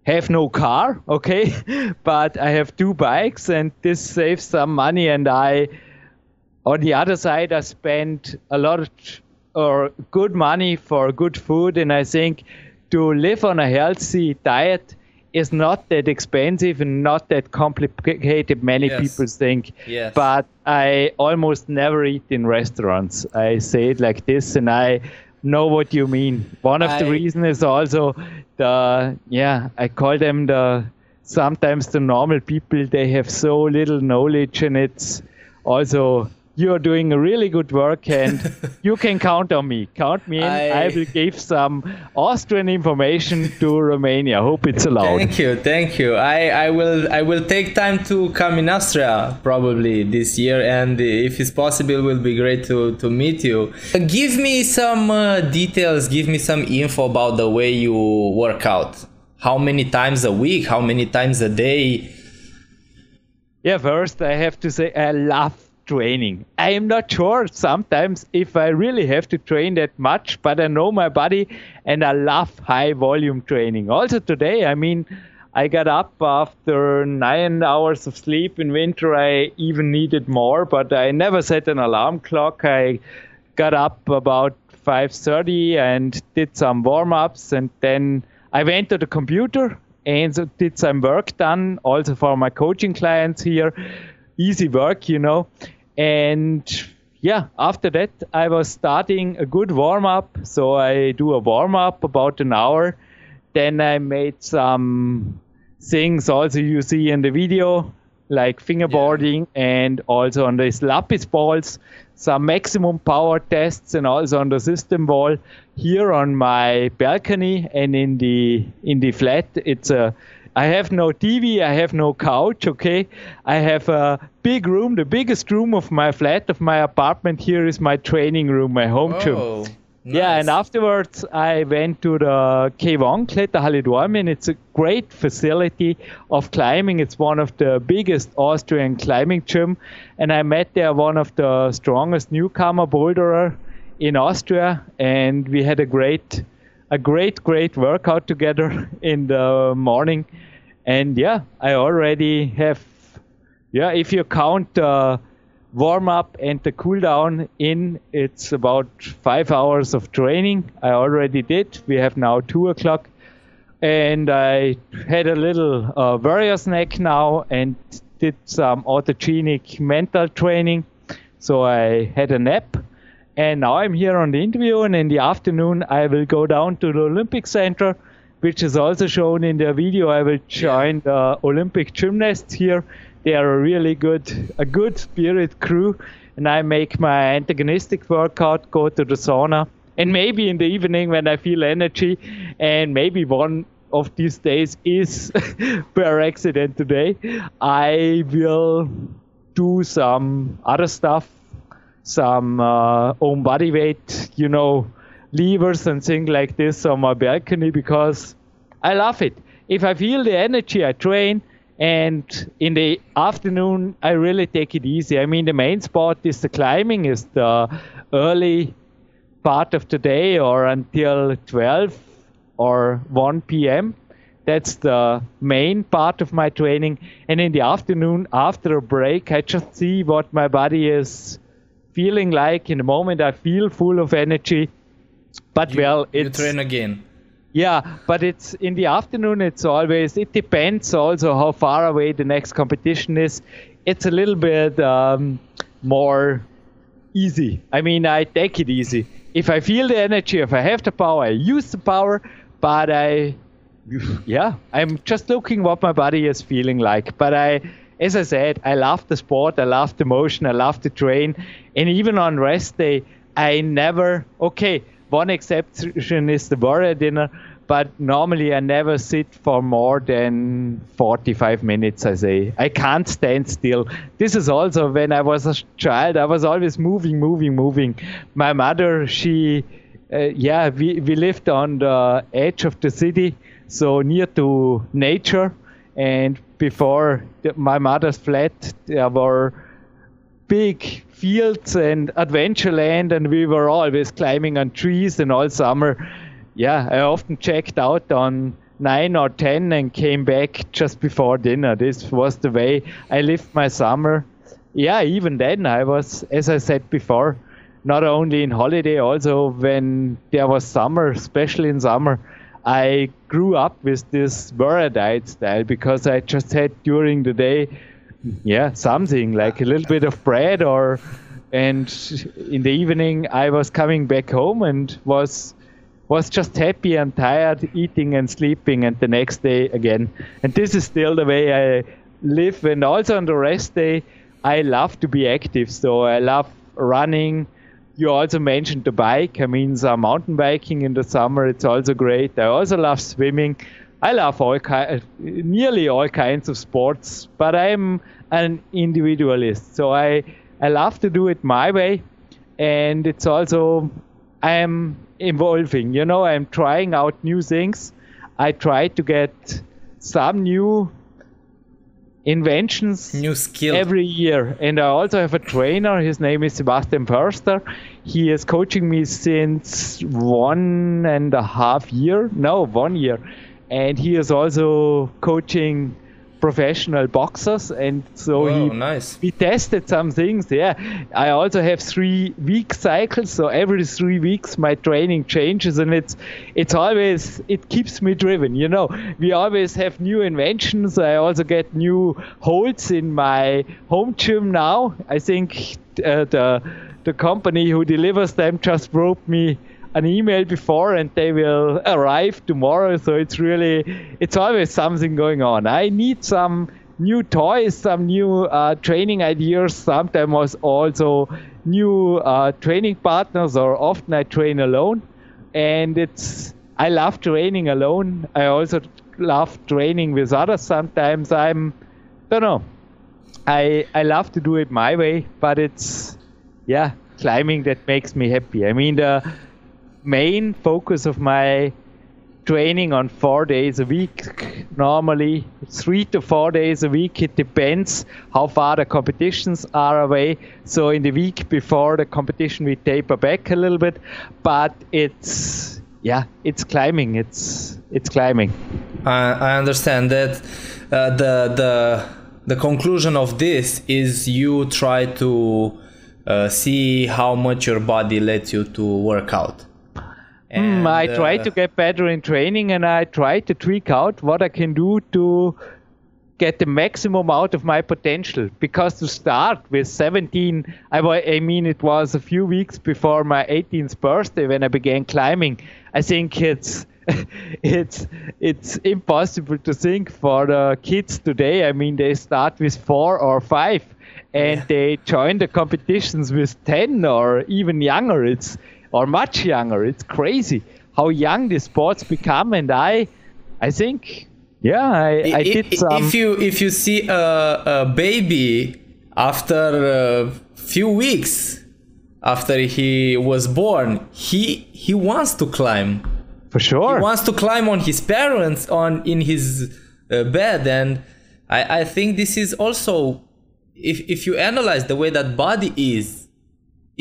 have no car, okay, but I have two bikes, and this saves some money. And I, on the other side, I spend a lot or good money for good food, and I think to live on a healthy diet is not that expensive and not that complicated. Many Yes. people think, Yes. but I almost never eat in restaurants. I say it like this, and I know what you mean. One of the I- reasons is also the yeah, I call them the sometimes the normal people. They have so little knowledge, and it's also you are doing a really good work, and you can count on me. Count me in. I, I- will give some Austrian information to Romania. I hope it's allowed. Thank you, thank you. I, I will I will take time to come in Austria probably this year, and if it's possible, it will be great to to meet you. Give me some uh, details. Give me some info about the way you work out. How many times a week? How many times a day? Yeah, first I have to say I love training. I am not sure sometimes if I really have to train that much, but I know my body and I love high volume training. Also today, I mean, I got up after nine hours of sleep. In winter, I even needed more, but I never set an alarm clock. I got up about 5:30 and did some warm-ups, and then I went to the computer and did some work done also for my coaching clients here. Easy work, you know. And yeah, after that, I was starting a good warm up. So I do a warm up about an hour. Then I made some things also you see in the video, like fingerboarding and also on these lapis balls, some maximum power tests and also on the system wall here on my balcony and in the in the flat. It's a I have no TV, I have no couch, okay? I have a big room, the biggest room of my flat, of my apartment. Here is my training room, my home gym. Oh, Yeah, and afterwards I went to the K1 Kletterhalle Dornbirn. It's a great facility of climbing. It's one of the biggest Austrian climbing gym, and I met there one of the strongest newcomer boulderer in Austria, and we had a great, a great, great workout together in the morning. And yeah, I already have yeah, if you count the warm up and the cool down in, it's about five hours of training. I already did. We have now two o'clock. And I had a little uh, warrior snack now and did some autogenic mental training. So I had a nap. And now I'm here on the interview. And in the afternoon, I will go down to the Olympic Center, which is also shown in the video. I will join the Olympic gymnasts here. They are a really good, a good spirit crew. And I make my antagonistic workout, go to the sauna. And maybe in the evening when I feel energy, and maybe one of these days is per accident today, I will do some other stuff some uh, own body weight, you know, levers and things like this on my balcony because I love it. If I feel the energy, I train, and in the afternoon, I really take it easy. I mean, the main sport is the climbing, is the early part of the day or until 12 or 1 p.m. That's the main part of my training. And in the afternoon, after a break, I just see what my body is feeling like in the moment i feel full of energy. But well you train again. yeah but it's in the afternoon it's always it depends also how far away the next competition is. It's a little bit um, more easy. I mean i take it easy. If i feel the energy if i have the power i use the power but i yeah i'm just looking what my body is feeling like. But i as I said, I love the sport, I love the motion, I love the train, and even on rest day, I never. Okay, one exception is the warrior dinner, but normally I never sit for more than 45 minutes, I say. I can't stand still. This is also when I was a child, I was always moving, moving, moving. My mother, she, uh, yeah, we, we lived on the edge of the city, so near to nature. And before my mother's flat, there were big fields and adventure land, and we were always climbing on trees and all summer. Yeah, I often checked out on nine or ten and came back just before dinner. This was the way I lived my summer. Yeah, even then I was, as I said before, not only in holiday, also when there was summer, especially in summer, I grew up with this diet style because I just had during the day yeah something like a little bit of bread or and in the evening i was coming back home and was was just happy and tired eating and sleeping and the next day again. And this is still the way i live. And also on the rest day i love to be active. So i love running you also mentioned the bike i mean some mountain biking in the summer it's also great i also love swimming I love all ki- uh, nearly all kinds of sports, but I'm an individualist. So I I love to do it my way, and it's also I'm evolving. You know, I'm trying out new things. I try to get some new inventions New skill. every year and i also have a trainer his name is sebastian Förster. he is coaching me since one and a half year no one year and he is also coaching professional boxers and so Oh, he nice. we tested some things yeah. I also have three week cycles so every three weeks my training changes and it's it's always it keeps me driven you know. We always have new inventions. I also get new holds in my home gym now. I think uh, the the company who delivers them just wrote me an email before and they will arrive tomorrow. So it's really it's always something going on. I need some new toys some new uh, training ideas. Sometimes also new uh, training partners or often i train alone. And it's i love training alone. I also love training with others sometimes. I'm don't know. I i love to do it my way but it's yeah climbing that makes me happy. I mean the main focus of my training on four days a week. Normally three to four days a week it depends how far the competitions are away. So in the week before the competition we taper back a little bit but it's yeah it's climbing it's it's climbing. I, I understand that uh, the the the conclusion of this is you try to uh, see how much your body lets you to work out. Mm, I And, try uh, to get better in training and I try to tweak out what I can do to get the maximum out of my potential. Because to start with 17, I, I mean, it was a few weeks before my 18th birthday when I began climbing. I think it's it's it's impossible to think for the kids today. I mean, they start with four or five, and they join the competitions with 10 or even younger. It's or much younger. It's crazy how young the sports become, and I, I think, yeah, I, I I- did some. If you if you see a, a baby after a few weeks after he was born, he he wants to climb. for sure. He wants to climb on his parents on in his uh, bed, and I I think this is also if if you analyze the way that body is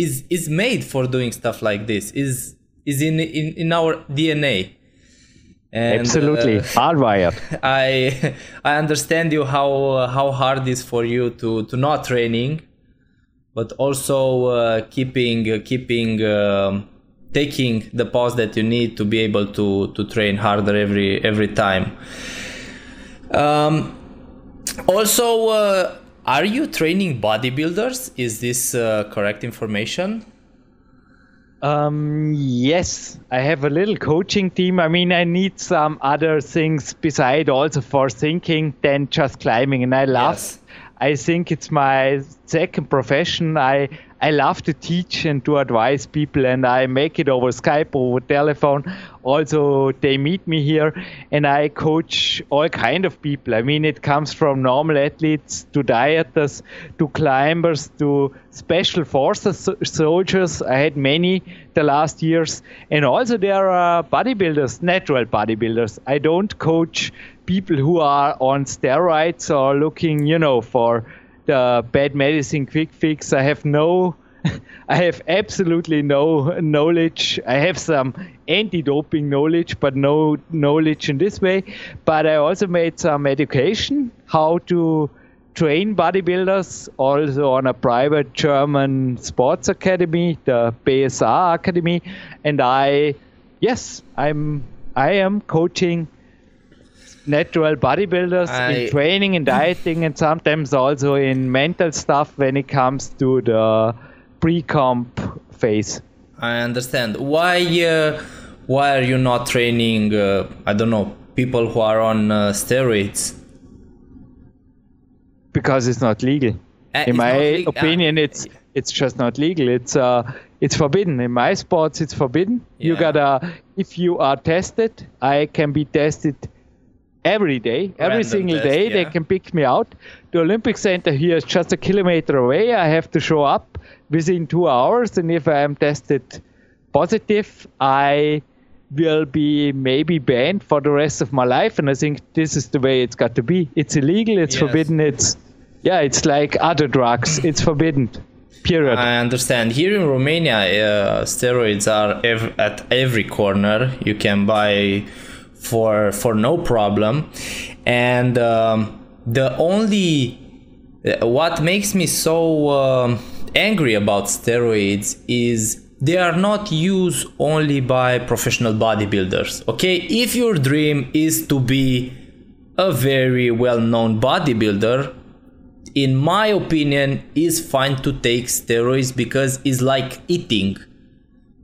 is is made for doing stuff like this is is in in, in our DNA. And, Absolutely uh, hardwired. I I understand you how how hard it is for you to to not training, but also uh, keeping uh, keeping um, taking the pause that you need to be able to to train harder every every time. Um, also, uh, are you training bodybuilders? Is this uh, correct information? Um, yes, I have a little coaching team. I mean, I need some other things beside also for thinking than just climbing, and I love. Yes. I think it's my second profession. I I love to teach and to advise people, and I make it over Skype, over telephone. Also, they meet me here, and I coach all kind of people. I mean, it comes from normal athletes to dieters to climbers to special forces soldiers. I had many the last years, and also there are uh, bodybuilders, natural bodybuilders. I don't coach people who are on steroids or looking, you know, for the bad medicine quick fix. I have no, I have absolutely no knowledge. I have some anti-doping knowledge, but no knowledge in this way. But I also made some education how to train bodybuilders also on a private German sports academy, the BSA Academy, and I, yes, I'm I am coaching natural bodybuilders I... in training and dieting and sometimes also in mental stuff when it comes to the pre-comp phase. I understand. Why uh, why are you not training uh, I don't know people who are on uh, steroids? Because it's not legal. Uh, in my opinion uh, it's it's just not legal. It's uh it's forbidden. In my sports it's forbidden. Yeah. You gotta if you are tested, I can be tested every day, every Random single test, day. Yeah. They can pick me out. The Olympic Center here is just a kilometer away. I have to show up within two hours, and if I am tested positive, I will be maybe banned for the rest of my life. And I think this is the way it's got to be. It's illegal. It's yes. forbidden. It's yeah. It's like other drugs. It's forbidden. Period. I understand. Here in Romania, uh, steroids are ev- at every corner. You can buy for for no problem. And um, the only what makes me so um, angry about steroids is they are not used only by professional bodybuilders okay? If your dream is to be a very well-known bodybuilder in my opinion is fine to take steroids because it's like eating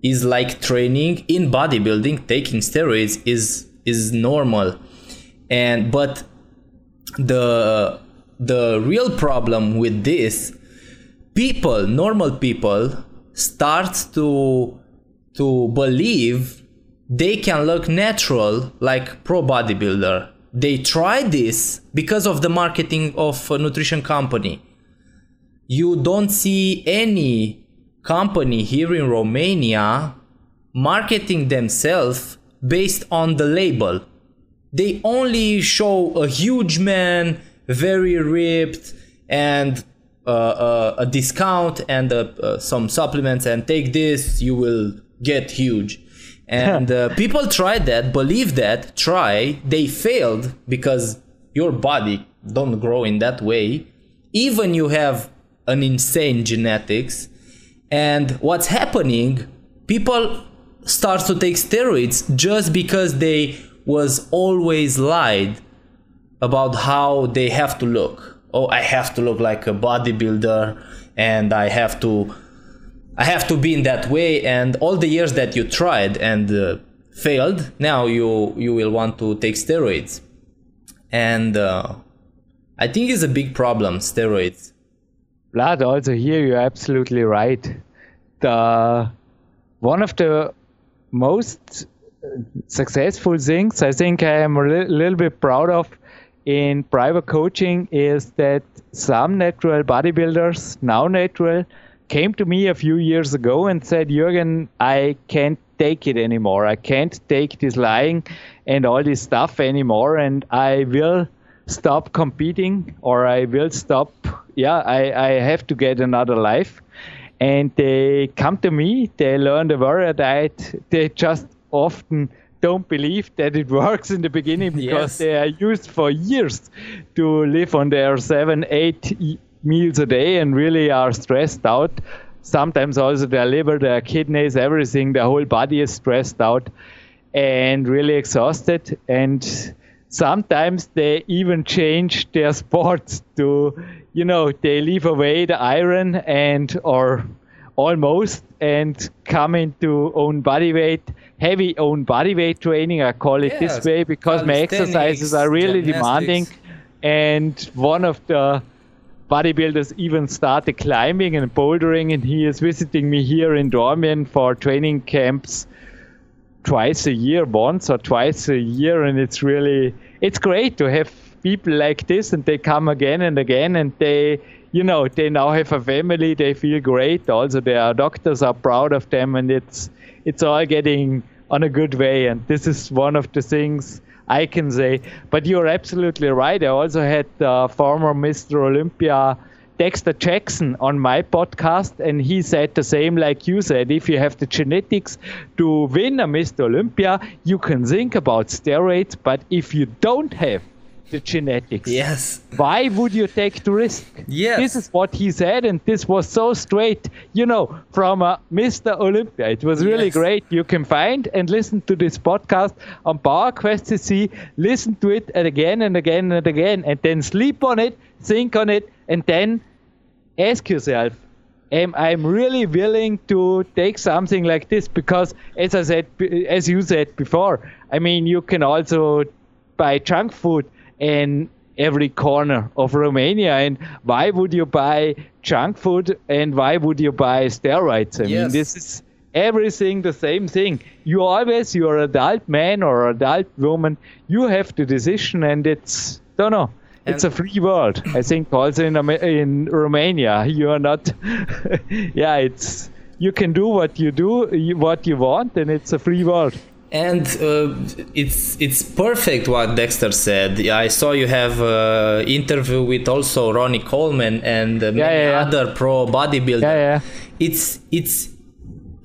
is like training. In bodybuilding taking steroids is is normal. And but the the real problem with this people normal people start to to believe they can look natural like pro bodybuilder. They try this because of the marketing of a nutrition company. You don't see any company here in romania marketing themselves based on the label. They only show a huge man, very ripped, and uh, uh, a discount and uh, uh some supplements, and take this, you will get huge. And uh, people tried that, believe that, try, they failed because your body don't grow in that way. Even you have an insane genetics, and what's happening? People starts to take steroids just because they was always lied about how they have to look. Oh, I have to look like a bodybuilder and I have to I have to be in that way and all the years that you tried and uh, failed, now you you will want to take steroids. And uh, I think it's a big problem steroids. Vlad, also here you're absolutely right. The one of the most uh, successful things I think I am a li- little bit proud of in private coaching is that some natural bodybuilders, now natural, came to me a few years ago and said, Jürgen, I can't take it anymore. I can't take this lying and all this stuff anymore, and I will stop competing or I will stop. Yeah, I, I have to get another life and they come to me, they learn the warrior diet, they just often don't believe that it works in the beginning because yes. they are used for years to live on their seven, eight meals a day and really are stressed out. Sometimes also their liver, their kidneys, everything, their whole body is stressed out and really exhausted. And sometimes they even change their sports to you know they leave away the iron and or almost and come into own body weight heavy own body weight training i call it this way because my exercises are really demanding. And one of the bodybuilders even started climbing and bouldering, and he is visiting me here in Dornbirn for training camps twice a year, once or twice a year, and it's really it's great to have people like this, and they come again and again, and they you know they now have a family, they feel great. Also, their doctors are proud of them, and it's it's all getting on a good way, and this is one of the things. I can say, but you're absolutely right. I also had uh, former Mr. Olympia Dexter Jackson on my podcast, and he said the same like you said. If you have the genetics to win a Mr. Olympia, you can think about steroids, but if you don't have the genetics, Yes. why would you take the risk? Yes. This is what he said, and this was so straight, you know, from uh, Mr. Olympia. It was really Yes. great. You can find and listen to this podcast on Power Quest CC. Listen to it again and again and again, and then sleep on it, think on it, and then ask yourself, am I really willing to take something like this? Because, as I said, as you said before, I mean, you can also buy junk food in every corner of Romania. And why would you buy junk food and why would you buy steroids? I mean, this is everything the same thing. You always, you're adult man or adult woman, you have the decision and it's, don't know. It's a free world. I think also in in Romania, you are not. yeah, it's you can do what you do, you- what you want, and it's a free world. And uh, it's it's perfect what Dexter said. I saw you have uh, interview with also Ronnie Coleman and uh, many yeah, yeah. other pro bodybuilder. Yeah, yeah. It's it's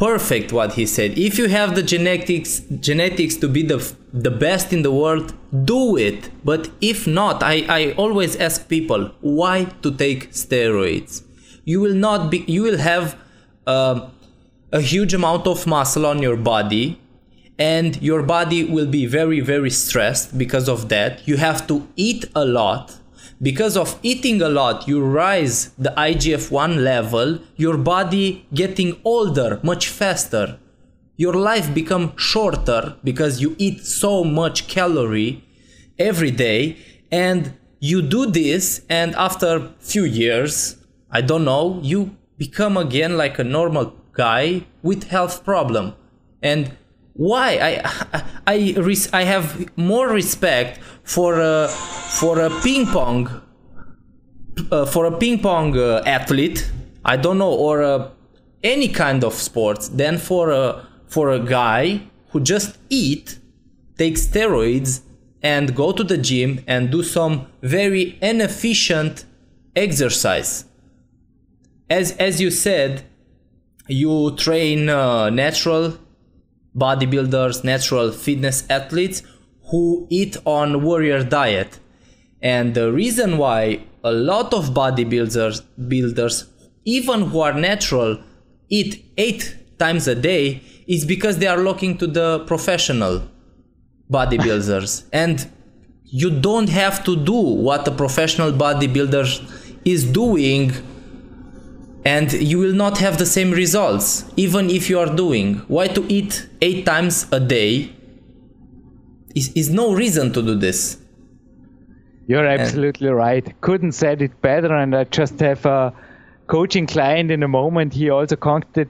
perfect what he said. If you have the genetics genetics to be the the best in the world, do it. But if not, I I always ask people why to take steroids. You will not be. You will have. um a huge amount of muscle on your body and your body will be very very stressed because of that you have to eat a lot because of eating a lot you rise the igf-1 level your body getting older much faster. Your life become shorter because you eat so much calorie every day and you do this and after few years i don't know you become again like a normal guy with health problem. And why? I i res- i have more respect for a for a ping pong uh, for a ping pong uh, athlete. I don't know or uh, any kind of sports than for a for a guy who just eat take steroids and go to the gym and do some very inefficient exercise. As as you said you train uh, natural bodybuilders natural fitness athletes who eat on warrior diet. And the reason why a lot of bodybuilders builders even who are natural eat 8 times a day is because they are looking to the professional bodybuilders. And you don't have to do what a professional bodybuilder is doing and you will not have the same results even if you are doing why to eat eight times a day is, is no reason to do this You're absolutely right. Couldn't said it better. And I just have a coaching client in a moment. He also contacted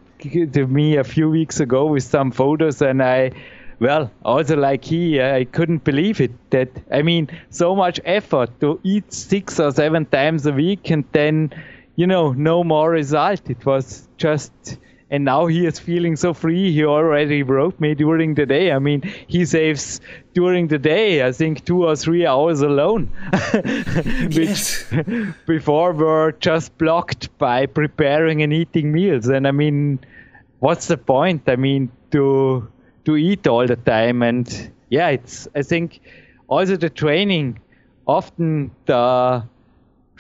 me a few weeks ago with some photos, and I, well, also like he, I couldn't believe it. That I mean, so much effort to eat six or seven times a week, and then, you know, no more result. It was just. And now he is feeling so free. He already wrote me during the day. I mean, he saves during the day, I think, two or three hours alone, which before were just blocked by preparing and eating meals. And I mean, what's the point? I mean, to to eat all the time. And yeah, it's. I think also the training. Often the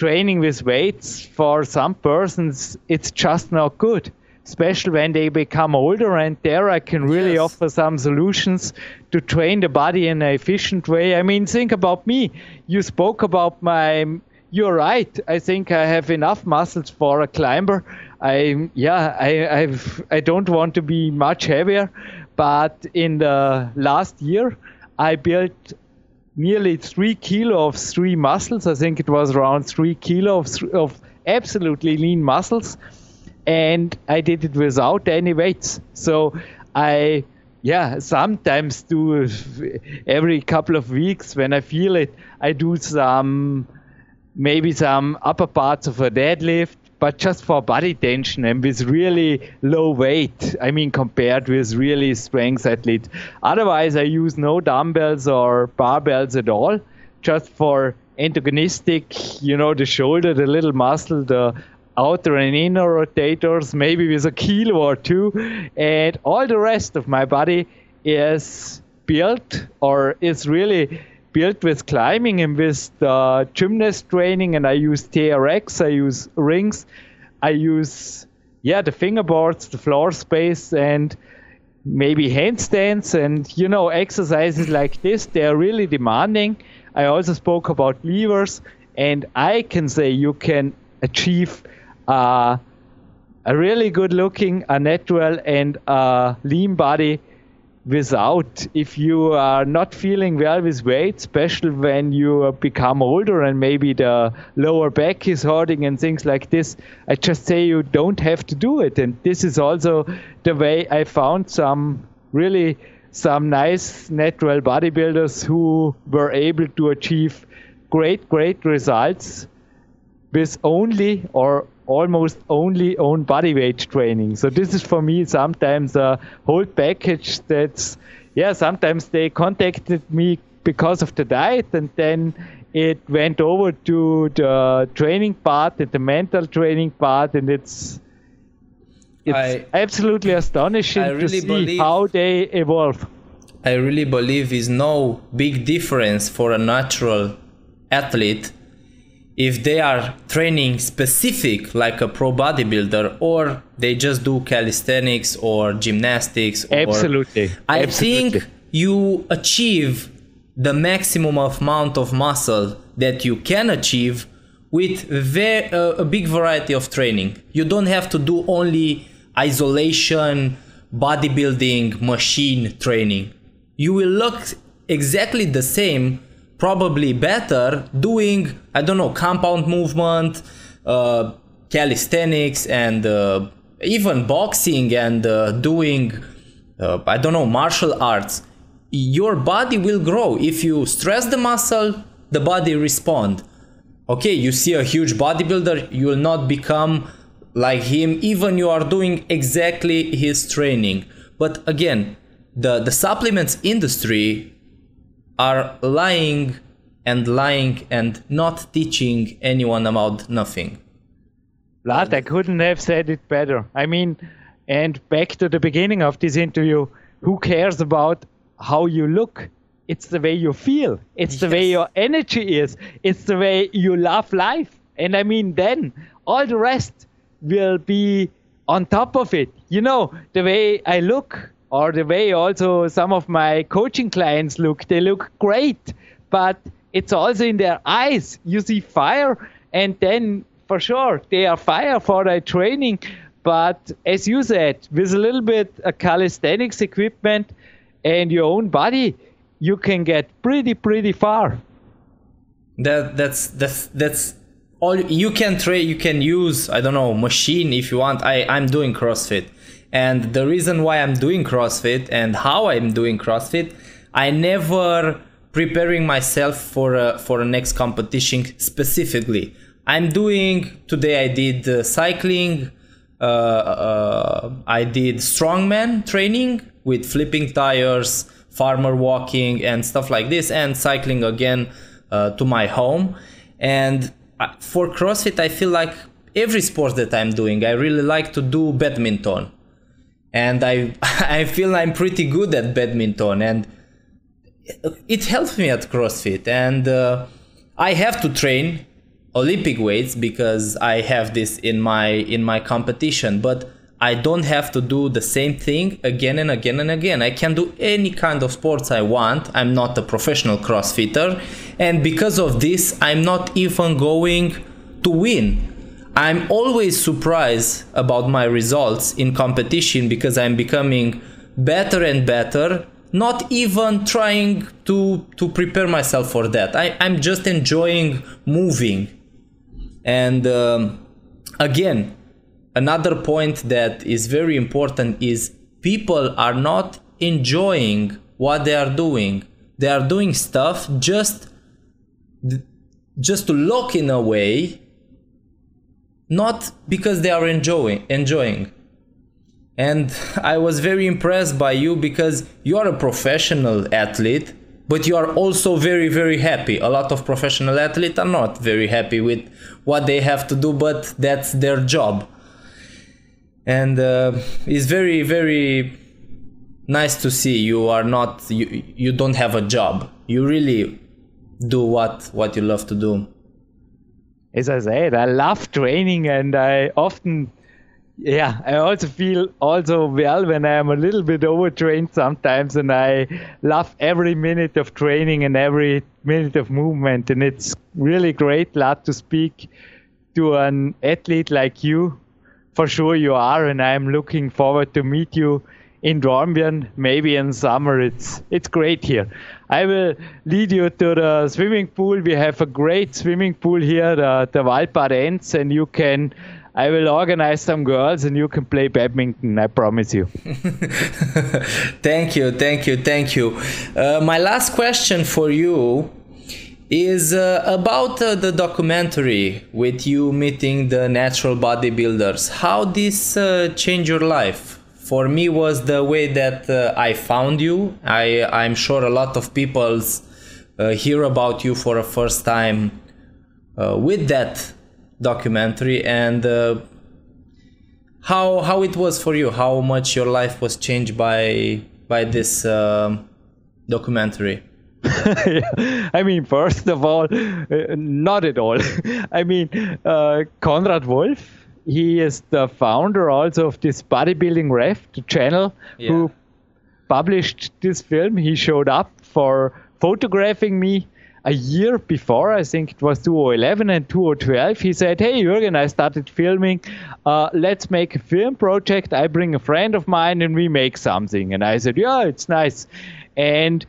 training with weights for some persons, it's just not good especially when they become older. And there I can really Yes. offer some solutions to train the body in an efficient way. I mean, think about me. You spoke about my. You're right. I think I have enough muscles for a climber. I yeah. I I've I don't want to be much heavier, but in the last year I built nearly three kilo of three muscles. I think it was around three kilo of, th- of absolutely lean muscles, and I did it without any weights. So I, yeah, sometimes do every couple of weeks when I feel it, I do some maybe some upper parts of a deadlift but just for body tension and with really low weight. I mean, compared with really strength athlete. Otherwise, I use no dumbbells or barbells at all, just for antagonistic, you know, the shoulder, the little muscle, the outer and inner rotators, maybe with a kilo or two, and all the rest of my body is built or is really built with climbing and with the gymnast training and I use TRX, I use rings, I use yeah the fingerboards, the floor space and maybe handstands and you know exercises like this they are really demanding. I also spoke about levers and I can say you can achieve uh, a really good looking, a natural and a lean body without if you are not feeling well with weight especially when you become older and maybe the lower back is hurting and things like this i just say you don't have to do it. And this is also the way i found some really some nice natural bodybuilders who were able to achieve great great results with only or almost only own body weight training. So this is for me sometimes a whole package that's yeah, sometimes they contacted me because of the diet and then it went over to the training part and the mental training part and it's it's I, absolutely astonishing really to see believe, how they evolve. I really believe is no big difference for a natural athlete if they are training specific like a pro bodybuilder or they just do calisthenics or gymnastics absolutely. I absolutely. think you achieve the maximum amount of muscle that you can achieve with very, uh, a big variety of training. You don't have to do only isolation bodybuilding machine training. You will look exactly the same probably better doing I don't know compound movement, uh, calisthenics, and uh, even boxing and uh, doing uh, I don't know martial arts. Your body will grow if you stress the muscle. The body respond. Okay, you see a huge bodybuilder, you will not become like him even you are doing exactly his training. But again, the the supplements industry are lying and lying and not teaching anyone about nothing. Vlad, I couldn't have said it better. I mean, and back to the beginning of this interview, who cares about how you look? It's the way you feel. It's yes. the way your energy is. It's the way you love life. And I mean, then all the rest will be on top of it. You know, the way I look, or the way also some of my coaching clients look. They look great, but it's also in their eyes. You see fire, and then for sure they are fire for their training. But as you said, with a little bit of calisthenics equipment and your own body, you can get pretty pretty far. That that's that's that's all you can train. You can use I don't know machine if you want. I I'm doing CrossFit and the reason why I'm doing CrossFit and how I'm doing CrossFit, I never preparing myself for a, for a next competition specifically. I'm doing today. I did uh, cycling. Uh, uh, I did strongman training with flipping tires, farmer walking, and stuff like this, and cycling again uh, to my home. And uh, for CrossFit, I feel like every sport that I'm doing, I really like to do badminton and I I feel I'm pretty good at badminton and it helps me at CrossFit and uh, I have to train Olympic weights because I have this in my in my competition but I don't have to do the same thing again and again and again. I can do any kind of sports I want. I'm not a professional crossfitter and because of this I'm not even going to win I'm always surprised about my results in competition because I'm becoming better and better not even trying to to prepare myself for that. I, I'm just enjoying moving. And um, again, another point that is very important is people are not enjoying what they are doing. They are doing stuff just just to look in a way not because they are enjoying enjoying. And i was very impressed by you because you are a professional athlete but you are also very very happy. A lot of professional athletes are not very happy with what they have to do but that's their job. And uh, it's very very nice to see you are not you, you don't have a job. You really do what what you love to do as I said, I love training and I often, yeah, I also feel also well when I am a little bit overtrained sometimes and I love every minute of training and every minute of movement. And it's really great, Vlad, to speak to an athlete like you. For sure you are, and I'm looking forward to meet you in Dornbirn, maybe in summer. It's it's great here. I will lead you to the swimming pool. We have a great swimming pool here, the, the Waldbad Enz, and you can. I will organize some girls and you can play badminton. I promise you. thank you, thank you, thank you. Uh, my last question for you is uh, about uh, the documentary with you meeting the natural bodybuilders. How this uh, changed your life? For me was the way that uh, I found you. I I'm sure a lot of people uh, hear about you for a first time uh, with that documentary and uh, how how it was for you. How much your life was changed by by this um, documentary. I mean, first of all, uh, not at all. I mean, uh, Konrad Wolf he is the founder also of this bodybuilding ref channel yeah. who published this film. He showed up for photographing me a year before i think it was 2011 and 2012 he said hey jürgen i started filming. Uh, let's make a film project. I bring a friend of mine and we make something. And i said yeah it's nice. And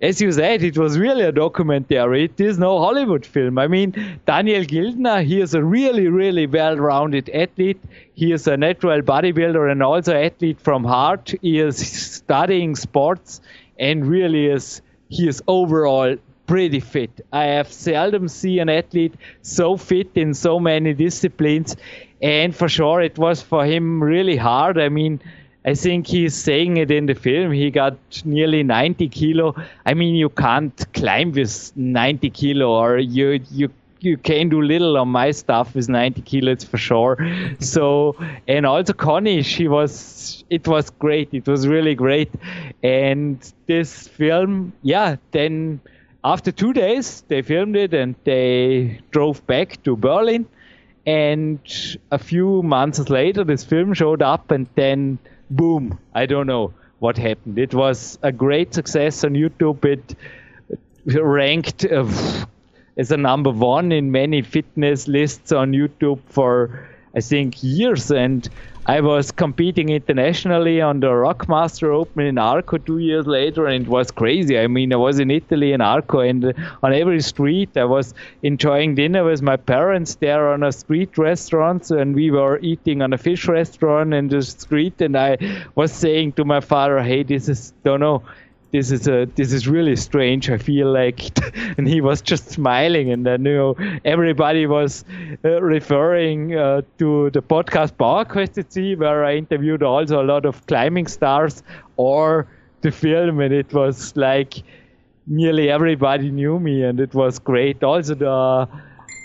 as you said, it was really a documentary. It is no Hollywood film. I mean, Daniel Gildner, he is a really, really well-rounded athlete. He is a natural bodybuilder and also athlete from heart. He is studying sports and really is he is overall pretty fit. I have seldom seen an athlete so fit in so many disciplines. And for sure, it was for him really hard. I mean, I think he's saying it in the film. He got nearly 90 kilo. I mean, you can't climb with 90 kilo, or you you you can do little on my stuff with 90 kilos for sure. So and also Connie, she was it was great. It was really great. And this film, yeah, then after two days they filmed it and they drove back to Berlin. And a few months later, this film showed up, and then boom, I don't know what happened. It was a great success on YouTube. It ranked uh, as a number one in many fitness lists on YouTube for I think years and I was competing internationally on the Rockmaster Open in Arco two years later, and it was crazy. I mean, I was in Italy in Arco, and on every street, I was enjoying dinner with my parents there on a street restaurant, and we were eating on a fish restaurant in the street, and I was saying to my father, "Hey, this is don't know." This is a this is really strange. I feel like, and he was just smiling, and then you know everybody was uh, referring uh, to the podcast Power Quest Sea, where I interviewed also a lot of climbing stars, or the film, and it was like nearly everybody knew me, and it was great. Also the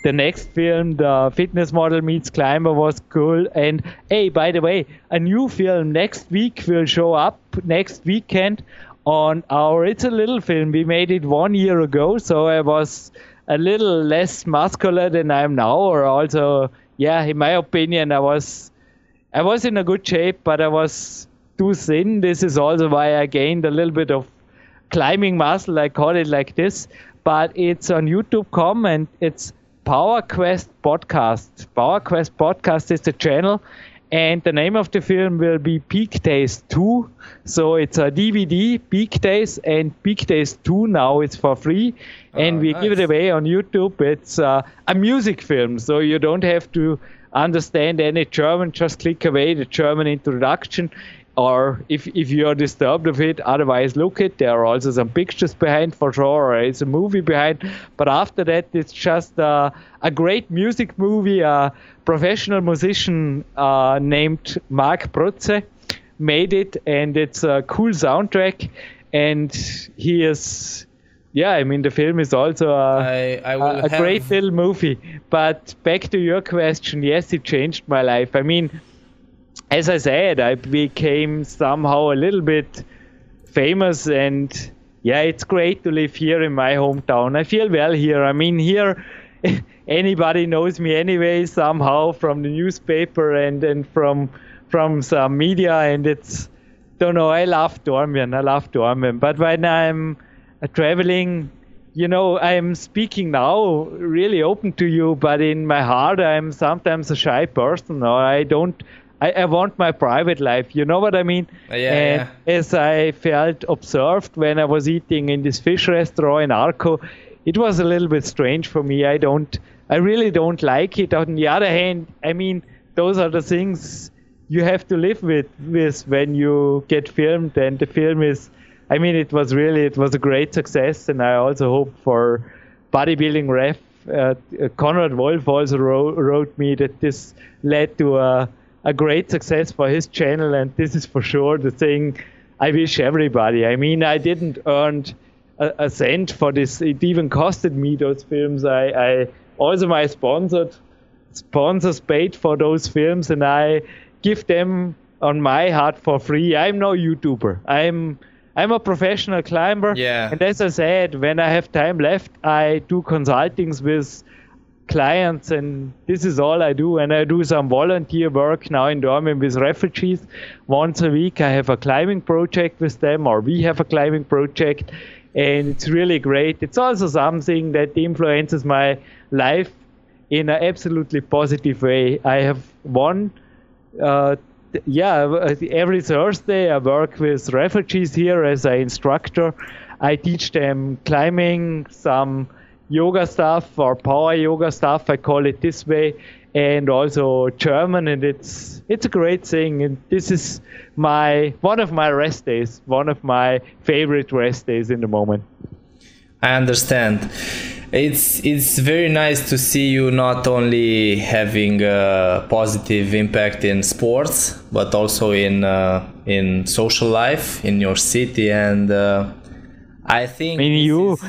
the next film, the fitness model meets climber, was cool. And hey, by the way, a new film next week will show up next weekend on our It's a Little film. We made it one year ago, so I was a little less muscular than I am now, or also, yeah, in my opinion, I was, I was in a good shape, but I was too thin. This is also why I gained a little bit of climbing muscle. I call it like this, but it's on YouTube.com and it's Power Quest Podcast. Power Quest Podcast is the channel, and the name of the film will be Peak Days 2. So it's a DVD, Peak Days, and Peak Days 2 now it's for free. And Oh, we give it away on YouTube. It's uh, a music film, so you don't have to understand any German, just click away the German introduction. Or if, if you're disturbed of it, otherwise look it. There are also some pictures behind for sure, or it's a movie behind. But after that, it's just uh, a great music movie. A professional musician uh, named Mark Protze made it, and it's a cool soundtrack. And he is, yeah, I mean, the film is also a, I, I will a, a have, great little movie. But back to your question, yes, it changed my life. I mean, as I said, I became somehow a little bit famous, and yeah, it's great to live here in my hometown. I feel well here. I mean, here anybody knows me anyway somehow from the newspaper and and from from some media, and it's don't know. I love Dornbirn. I love Dornbirn, but when I'm uh, traveling you know, I'm speaking now really open to you, but in my heart, I'm sometimes a shy person, or I don't. I, I want my private life. You know what I mean? Uh, yeah, and as I felt observed when I was eating in this fish restaurant in Arco, it was a little bit strange for me. I don't. I really don't like it. On the other hand, I mean, those are the things you have to live with with when you get filmed, and the film is I mean, it was really it was a great success, and I also hope for bodybuilding ref. Uh, Conrad Wolf also wrote, wrote me that this led to a, a great success for his channel, and this is for sure the thing I wish everybody. I mean, I didn't earn a, a cent for this. It even costed me those films. I, I also my sponsored sponsors paid for those films, and I give them on my heart for free. I'm no YouTuber. I'm I'm a professional climber. Yeah. And as I said, when I have time left, I do consultings with clients, and this is all I do. And I do some volunteer work now in Dornbirn with refugees. Once a week, I have a climbing project with them, or we have a climbing project, and it's really great. It's also something that influences my life in an absolutely positive way. I have one uh, yeah, every Thursday I work with refugees here as an instructor. I teach them climbing, some yoga stuff or power yoga stuff. I call it this way, and also German, and it's it's a great thing. And this is my one of my rest days, one of my favorite rest days in the moment. I understand. It's it's very nice to see you not only having a positive impact in sports, but also in uh, in social life in your city, and uh, I think. I mean, you is-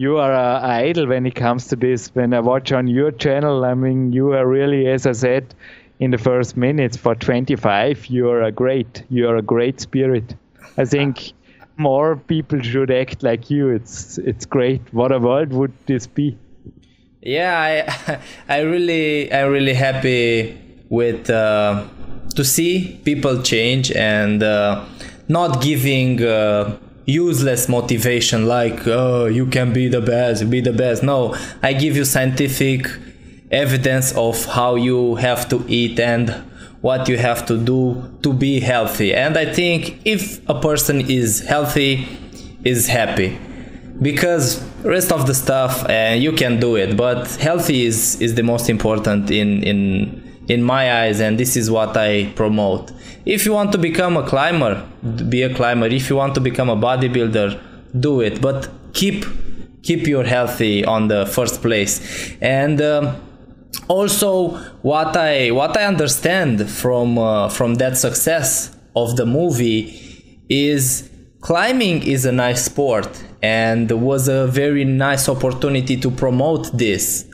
you are a idol when it comes to this. When I watch on your channel, I mean, you are really, as I said in the first minutes, for 25, you are a great. You are a great spirit. I think more people should act like you. It's it's great. What a world would this be? yeah i i really i'm really happy with uh, to see people change and uh, not giving uh, useless motivation like oh you can be the best be the best. No i give you scientific evidence of how you have to eat and what you have to do to be healthy. And i think if a person is healthy is happy. Because rest of the stuff uh, you can do it but healthy is is the most important in in in my eyes and this is what i promote if you want to become a climber be a climber. If you want to become a bodybuilder do it. But keep keep your healthy on the first place. And um, also what i what i understand from uh, from that success of the movie is climbing is a nice sport and was a very nice opportunity to promote this.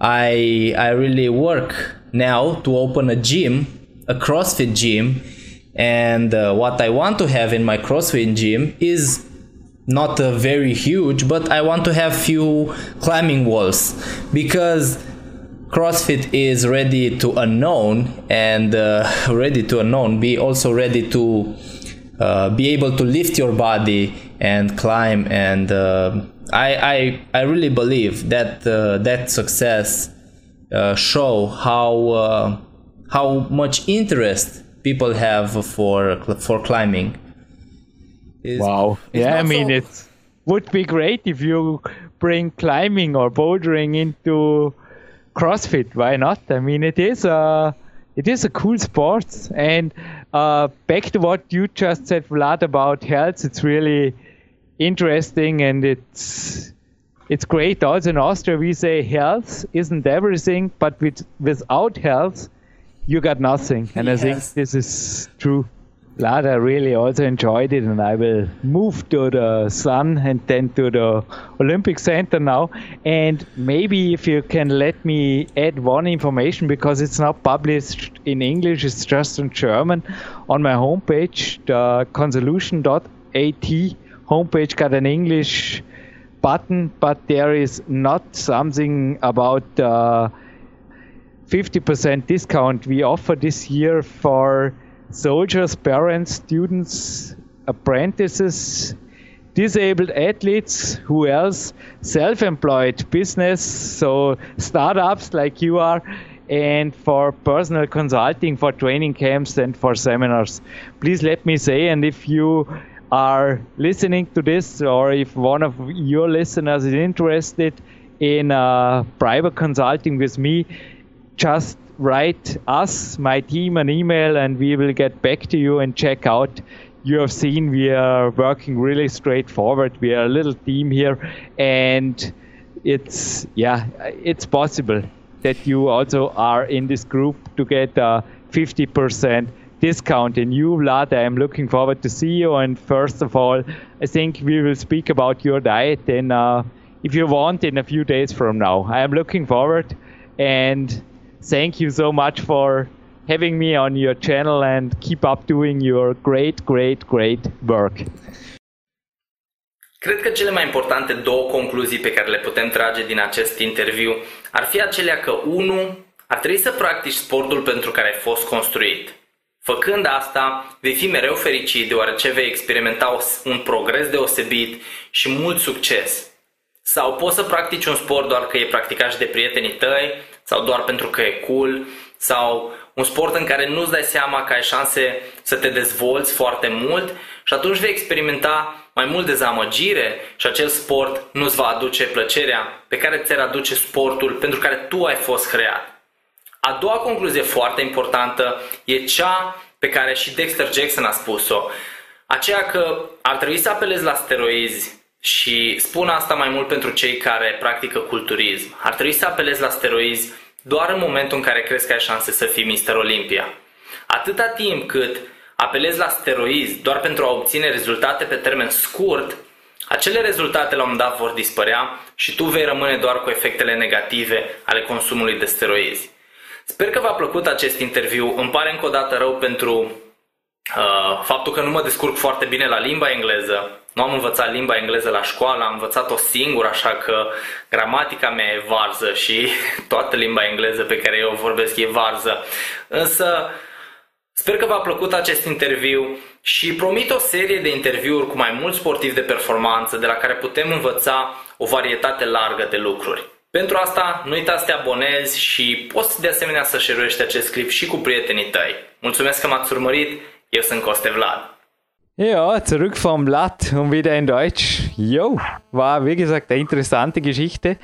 I i really work now to open a gym a crossfit gym and uh, what i want to have in my crossfit gym is not uh, very huge but i want to have few climbing walls because CrossFit is ready to unknown and uh, ready to unknown. Be also ready to uh, be able to lift your body and climb. And uh, I, I I really believe that uh, that success show how how much interest people have for for climbing. It's, wow. It's yeah, I mean, so... it would be great if you bring climbing or bouldering into CrossFit. Why not? I mean, it is a it is a cool sport. And uh, back to what you just said, Vlad, about health, it's really interesting and it's it's great. Also in Austria, we say health isn't everything, but with, without health, you got nothing. And yes. I think this is true. Lada really also enjoyed it, and I will move to the sun and then to the Olympic Center now. And maybe if you can let me add one information because it's not published in English, it's just in German. On my homepage, the consolution.at homepage got an English button, but there is not something about the 50% discount we offer this year for soldiers, parents, students, apprentices, disabled athletes, who else, self employed business, so startups like you are, and for personal consulting, for training camps, and for seminars. Please let me say, and if you are listening to this, or if one of your listeners is interested in uh, private consulting with me, just write us, my team, an email, and we will get back to you and check out. You have seen we are working really straightforward. We are a little team here, and it's yeah, it's possible that you also are in this group to get a 50% discount. And you, Vlad, I am looking forward to see you. And first of all, I think we will speak about your diet. And uh, if you want, in a few days from now, I am looking forward and thank you so much for having me on your channel and keep up doing your great, great, great work. Cred că cele mai importante două concluzii pe care le putem trage din acest interviu ar fi acelea că, unu, ar trebui să practici sportul pentru care ai fost construit. Făcând asta, vei fi mereu fericit deoarece vei experimenta un progres deosebit și mult succes. Sau poți să practici un sport doar că e practicat și de prietenii tăi sau doar pentru că e cool sau un sport în care nu-ți dai seama că ai șanse să te dezvolți foarte mult și atunci vei experimenta mai mult dezamăgire și acel sport nu-ți va aduce plăcerea pe care ți-ar aduce sportul pentru care tu ai fost creat. A doua concluzie foarte importantă e cea pe care și Dexter Jackson a spus-o, aceea că ar trebui să apelezi la steroizi și spun asta mai mult pentru cei care practică culturism. Ar trebui să apelezi la steroizi doar în momentul în care crezi că ai șanse să fii Mr. Olympia. Atâta timp cât apelezi la steroizi doar pentru a obține rezultate pe termen scurt, acele rezultate la un moment dat vor dispărea și tu vei rămâne doar cu efectele negative ale consumului de steroizi. Sper că v-a plăcut acest interviu. Îmi pare încă o dată rău pentru uh, faptul că nu mă descurc foarte bine la limba engleză. Nu am învățat limba engleză la școală, am învățat-o singur, așa că gramatica mea e varză și toată limba engleză pe care eu o vorbesc e varză. Însă sper că v-a plăcut acest interviu și promit o serie de interviuri cu mai mulți sportivi de performanță de la care putem învăța o varietate largă de lucruri. Pentru asta, nu uita să te abonezi și poți de asemenea să share acest clip și cu prietenii tăi. Mulțumesc că m-ați urmărit, eu sunt Coste Vlad. Ja, zurück vom Blatt und wieder in Deutsch. Jo, war wie gesagt eine interessante Geschichte.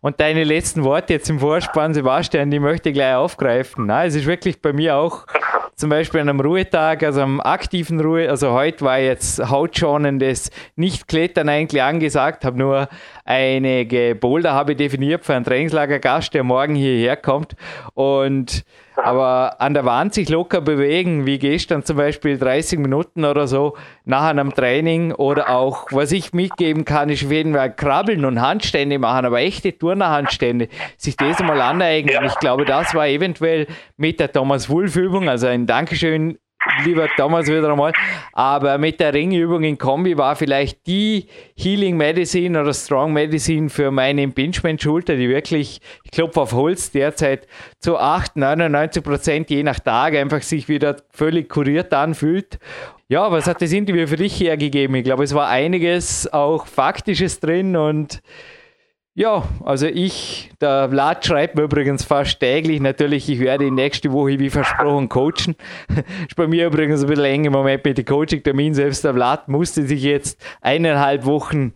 Und deine letzten Worte jetzt im Vorspann, Sebastian, die möchte ich gleich aufgreifen. Na, es ist wirklich bei mir auch zum Beispiel an einem Ruhetag, also am aktiven Ruhe, also heute war jetzt hautschonendes Nicht-Klettern eigentlich angesagt, habe nur einige Boulder habe definiert für einen Trainingslagergast, der morgen hierher kommt. Und aber an der Wand sich locker bewegen, wie gestern zum Beispiel 30 Minuten oder so nach einem Training oder auch, was ich mitgeben kann, ist auf jeden Fall krabbeln und Handstände machen, aber echte Turnerhandstände, sich das mal aneignen. Ich glaube, das war eventuell mit der Thomas Wulff Übung, also ein Dankeschön lieber Thomas wieder einmal. Aber mit der Ringübung in Kombi war vielleicht die Healing Medicine oder Strong Medicine für meine Impingement-Schulter, die wirklich, ich klopfe auf Holz, derzeit zu 8, 99 Prozent je nach Tag einfach sich wieder völlig kuriert anfühlt. Ja, was hat das Interview für dich hergegeben? Ich glaube, es war einiges auch Faktisches drin und Ja, also ich, der Vlad schreibt mir übrigens fast täglich. Natürlich, ich werde nächste Woche wie versprochen coachen. ist bei mir übrigens ein bisschen eng im Moment mit dem Coaching-Termin. Selbst der Vlad musste sich jetzt eineinhalb Wochen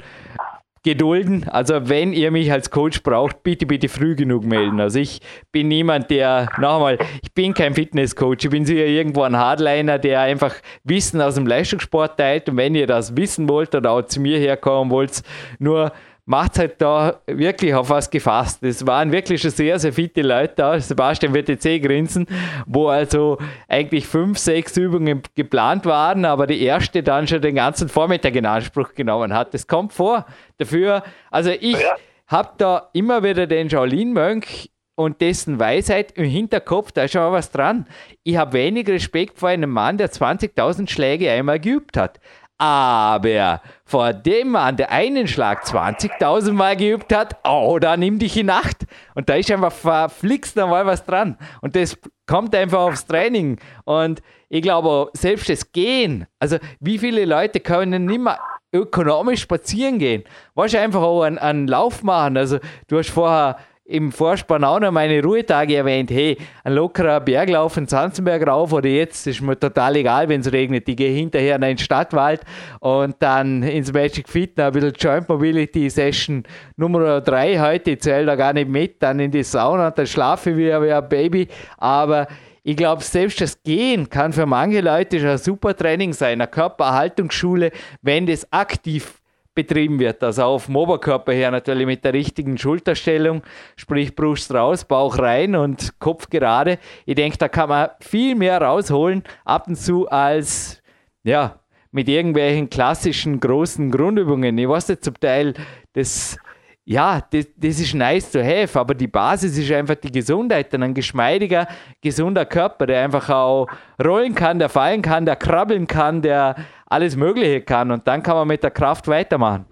gedulden. Also wenn ihr mich als Coach braucht, bitte, bitte früh genug melden. Also ich bin niemand, der, nochmal, ich bin kein Fitnesscoach, ich bin sicher irgendwo ein Hardliner, der einfach Wissen aus dem Leistungssport teilt. Und wenn ihr das wissen wollt oder auch zu mir herkommen wollt, nur macht halt da wirklich auf was gefasst. Es waren wirklich schon sehr, sehr fitte Leute da. Sebastian wird jetzt eh grinsen, wo also eigentlich fünf, sechs Übungen geplant waren, aber die erste dann schon den ganzen Vormittag in Anspruch genommen hat. Das kommt vor. Dafür, also ich ja. habe da immer wieder den Shaolin-Mönch und dessen Weisheit im Hinterkopf, da ist schon mal was dran. Ich habe wenig Respekt vor einem Mann, der 20.000 Schläge einmal geübt hat. Aber vor dem Mann, der einen Schlag 20.000 Mal geübt hat, oh, da nimm dich in Acht. Und da ist einfach verflixt mal was dran. Und das kommt einfach aufs Training. Und ich glaube, selbst das Gehen, also wie viele Leute können nicht mehr ökonomisch spazieren gehen? Was einfach auch einen, einen Lauf machen? Also du hast vorher im Vorspann auch noch meine Ruhetage erwähnt. Hey, ein lockerer Berglauf in Zanzenberg rauf oder jetzt ist mir total egal, wenn es regnet. Ich gehe hinterher in den Stadtwald und dann ins Magic Fit ein bisschen Joint Mobility Session Nummer 3 heute. Ich zähle da gar nicht mit. Dann in die Sauna dann schlafe ich wie ein Baby. Aber ich glaube, selbst das Gehen kann für manche Leute schon ein super Training sein, eine Körpererhaltungsschule, wenn das aktiv betrieben wird. Also auf dem Oberkörper her natürlich mit der richtigen Schulterstellung, sprich Brust raus, Bauch rein und Kopf gerade. Ich denke, da kann man viel mehr rausholen ab und zu als ja, mit irgendwelchen klassischen großen Grundübungen. Ich weiß nicht, zum Teil das ja, das, das ist nice to have, aber die Basis ist einfach die Gesundheit. Dann ein geschmeidiger, gesunder Körper, der einfach auch rollen kann, der fallen kann, der krabbeln kann, der alles Mögliche kann. Und dann kann man mit der Kraft weitermachen.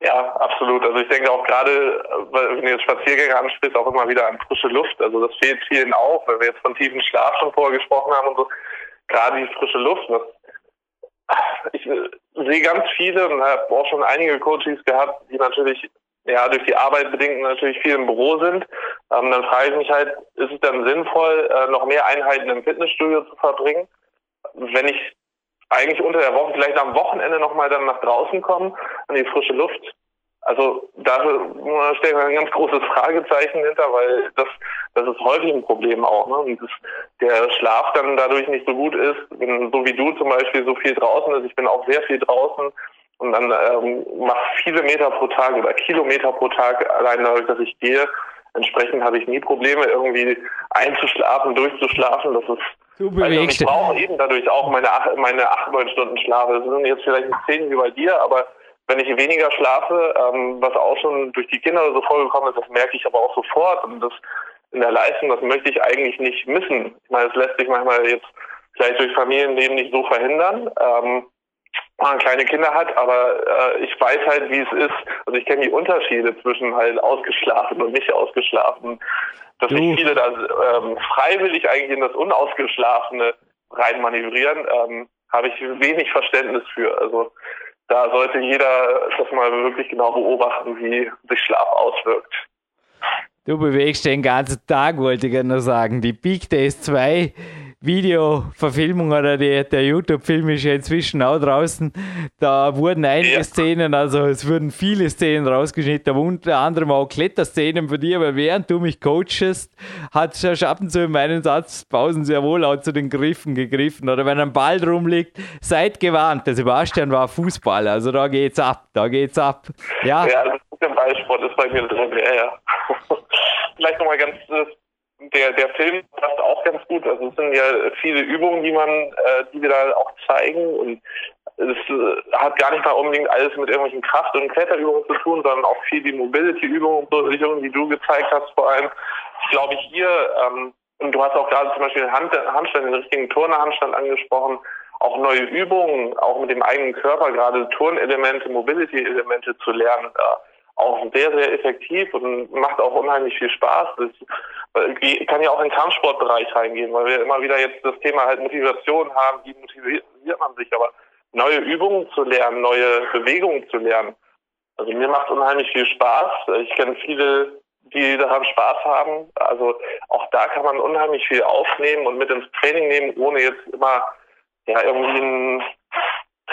Ja, absolut. Also ich denke auch gerade, wenn du jetzt Spaziergänge ansprichst, auch immer wieder an frische Luft. Also das fehlt vielen auch, weil wir jetzt von tiefen Schlaf schon vorher gesprochen haben und so. Gerade die frische Luft, das ich sehe ganz viele und habe auch schon einige Coaches gehabt, die natürlich ja durch die Arbeit bedingt natürlich viel im Büro sind. Ähm, dann frage ich mich halt, ist es dann sinnvoll, äh, noch mehr Einheiten im Fitnessstudio zu verbringen, wenn ich eigentlich unter der Woche, vielleicht am Wochenende nochmal dann nach draußen komme, an die frische Luft also da stellen wir ein ganz großes Fragezeichen hinter, weil das, das ist häufig ein Problem auch. Ne? Und das, der Schlaf dann dadurch nicht so gut ist, wenn, so wie du zum Beispiel so viel draußen ist. Ich bin auch sehr viel draußen und dann ähm, mache viele Meter pro Tag oder Kilometer pro Tag allein dadurch, dass ich gehe. Entsprechend habe ich nie Probleme, irgendwie einzuschlafen, durchzuschlafen. Das ist Du bewegst. Also ich brauche eben dadurch auch meine acht, meine acht, neun Stunden Schlaf. Das sind jetzt vielleicht nicht zehn wie bei dir, aber wenn ich weniger schlafe, ähm, was auch schon durch die Kinder so vorgekommen ist, das merke ich aber auch sofort. Und das in der Leistung, das möchte ich eigentlich nicht missen. Ich meine, es lässt sich manchmal jetzt vielleicht durch Familienleben nicht so verhindern, ähm, wenn man kleine Kinder hat, aber äh, ich weiß halt, wie es ist. Also ich kenne die Unterschiede zwischen halt ausgeschlafen und nicht ausgeschlafen. Dass sich viele da ähm, freiwillig eigentlich in das Unausgeschlafene reinmanövrieren, ähm, habe ich wenig Verständnis für. Also da sollte jeder das mal wirklich genau beobachten, wie sich Schlaf auswirkt. Du bewegst den ganzen Tag, wollte ich gerne sagen. Die Big Days 2 Videoverfilmung oder die, der YouTube-Film ist ja inzwischen auch draußen. Da wurden einige ja. Szenen, also es wurden viele Szenen rausgeschnitten, unter anderem auch Kletterszenen von dir, weil während du mich coachest, hat und zu in meinen Satzpausen sehr wohl auch zu den Griffen gegriffen. Oder wenn ein Ball rumliegt, seid gewarnt. Der Sebastian war Fußballer, also da geht's ab, da geht's ab. Ja, ja der Ballsport ist bei mir drin, ja, ja. Vielleicht nochmal ganz der, der Film passt auch ganz gut. Also es sind ja viele Übungen, die man, äh, die wir da auch zeigen und es äh, hat gar nicht mal unbedingt alles mit irgendwelchen Kraft- und Kletterübungen zu tun, sondern auch viel die Mobility-Übungen, so Richtungen, die du gezeigt hast vor allem. Ich glaube hier, ähm, und du hast auch gerade zum Beispiel den Hand, Handstand, den richtigen Turnerhandstand angesprochen, auch neue Übungen, auch mit dem eigenen Körper, gerade Turnelemente, Mobility-Elemente zu lernen. Äh, auch sehr, sehr effektiv und macht auch unheimlich viel Spaß. Das kann ja auch in den Kampfsportbereich reingehen, weil wir immer wieder jetzt das Thema halt Motivation haben, wie motiviert man sich, aber neue Übungen zu lernen, neue Bewegungen zu lernen, Also mir macht unheimlich viel Spaß. Ich kenne viele, die daran Spaß haben. Also auch da kann man unheimlich viel aufnehmen und mit ins Training nehmen, ohne jetzt immer ja irgendwie ein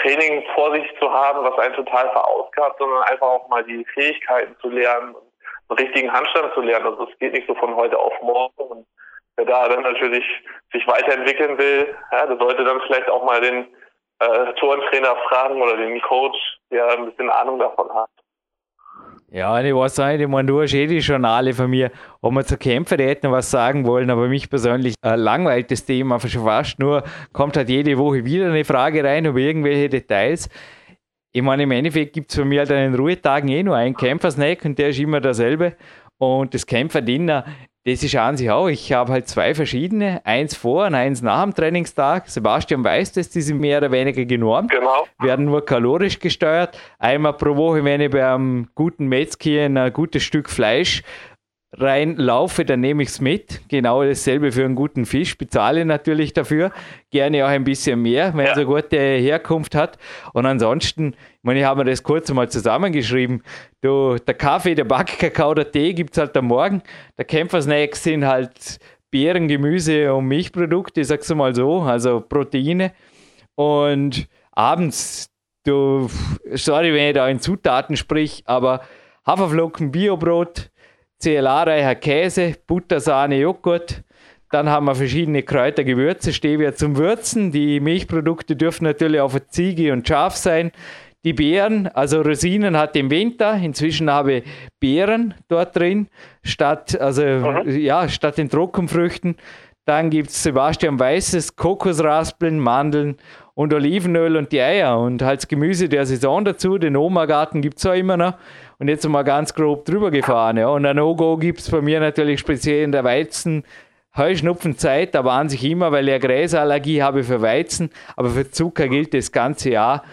Training vor sich zu haben, was einen total verausgabt, sondern einfach auch mal die Fähigkeiten zu lernen, einen richtigen Handstand zu lernen. Also es geht nicht so von heute auf morgen. Und wer da dann natürlich sich weiterentwickeln will, ja, der sollte dann vielleicht auch mal den äh, Tourentrainer fragen oder den Coach, der ein bisschen Ahnung davon hat. Ja, ich weiß nicht, ich meine, du hast eh die Journale von mir, ob wir zu Kämpfen hätten was sagen wollen, aber mich persönlich äh, langweilt das Thema schon fast nur, kommt halt jede Woche wieder eine Frage rein über irgendwelche Details. Ich meine, im Endeffekt gibt es für mich halt an den Ruhetagen eh nur einen Kämpfersnack und der ist immer derselbe. Und das Kämpferdiener, das ist an sich auch. Ich habe halt zwei verschiedene, eins vor und eins nach dem Trainingstag. Sebastian weiß das, die sind mehr oder weniger genormt, genau. werden nur kalorisch gesteuert. Einmal pro Woche, wenn ich beim guten Metzger ein gutes Stück Fleisch reinlaufe, dann nehme ich es mit. Genau dasselbe für einen guten Fisch, bezahle natürlich dafür. Gerne auch ein bisschen mehr, wenn ja. es eine gute Herkunft hat. Und ansonsten, ich meine, ich habe mir das kurz mal zusammengeschrieben. Du, der Kaffee, der Backkakao, der Tee gibt es halt am Morgen. Der Kämpfersnacks sind halt Beeren, Gemüse und Milchprodukte, ich sag's mal so, also Proteine. Und abends, du, sorry, wenn ich da in Zutaten sprich, aber Haferflocken, Biobrot, CLA-reicher Käse, Butter, Sahne, Joghurt. Dann haben wir verschiedene Kräuter, Gewürze, Stevia zum Würzen. Die Milchprodukte dürfen natürlich auch für Ziege und Schaf sein. Die Beeren, also Rosinen hat im Winter. Inzwischen habe ich Beeren dort drin, statt, also, mhm. ja, statt den Trockenfrüchten. Dann gibt es Sebastian Weißes, Kokosraspeln, Mandeln und Olivenöl und die Eier. Und halt Gemüse der Saison dazu. Den Oma-Garten gibt es auch immer noch und jetzt mal ganz grob drüber gefahren. Ja. Und ein No-Go gibt es bei mir natürlich speziell in der Weizen. Heuschnupfenzeit, aber an sich immer, weil ich eine Gräserallergie habe für Weizen, aber für Zucker gilt das ganze Jahr.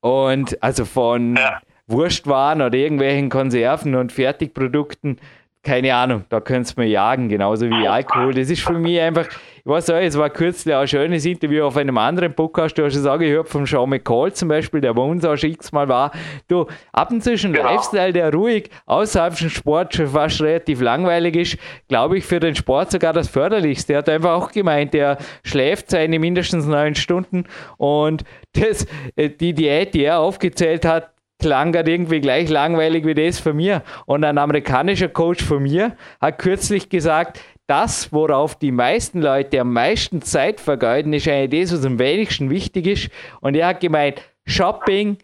Und also von. Wurstwaren oder irgendwelchen Konserven und Fertigprodukten keine Ahnung, da könntest du mir jagen, genauso wie Alkohol. Das ist für mich einfach, ich weiß auch, es war kürzlich auch ein schönes Interview auf einem anderen Podcast, du hast es auch gehört von Sean McCall zum Beispiel, der bei uns auch schon x-mal war. Du, ab und zu ist ein genau. Lifestyle, der ruhig außerhalb vom Sport schon fast relativ langweilig ist, glaube ich, für den Sport sogar das Förderlichste. Er hat einfach auch gemeint, der schläft seine mindestens neun Stunden und das, äh, die Diät, die er aufgezählt hat, klang halt irgendwie gleich langweilig wie das von mir. Und ein amerikanischer Coach von mir hat kürzlich gesagt, das, worauf die meisten Leute am meisten Zeit vergeuden, ist eigentlich das, was am wenigsten wichtig ist. Und er hat gemeint, Shopping,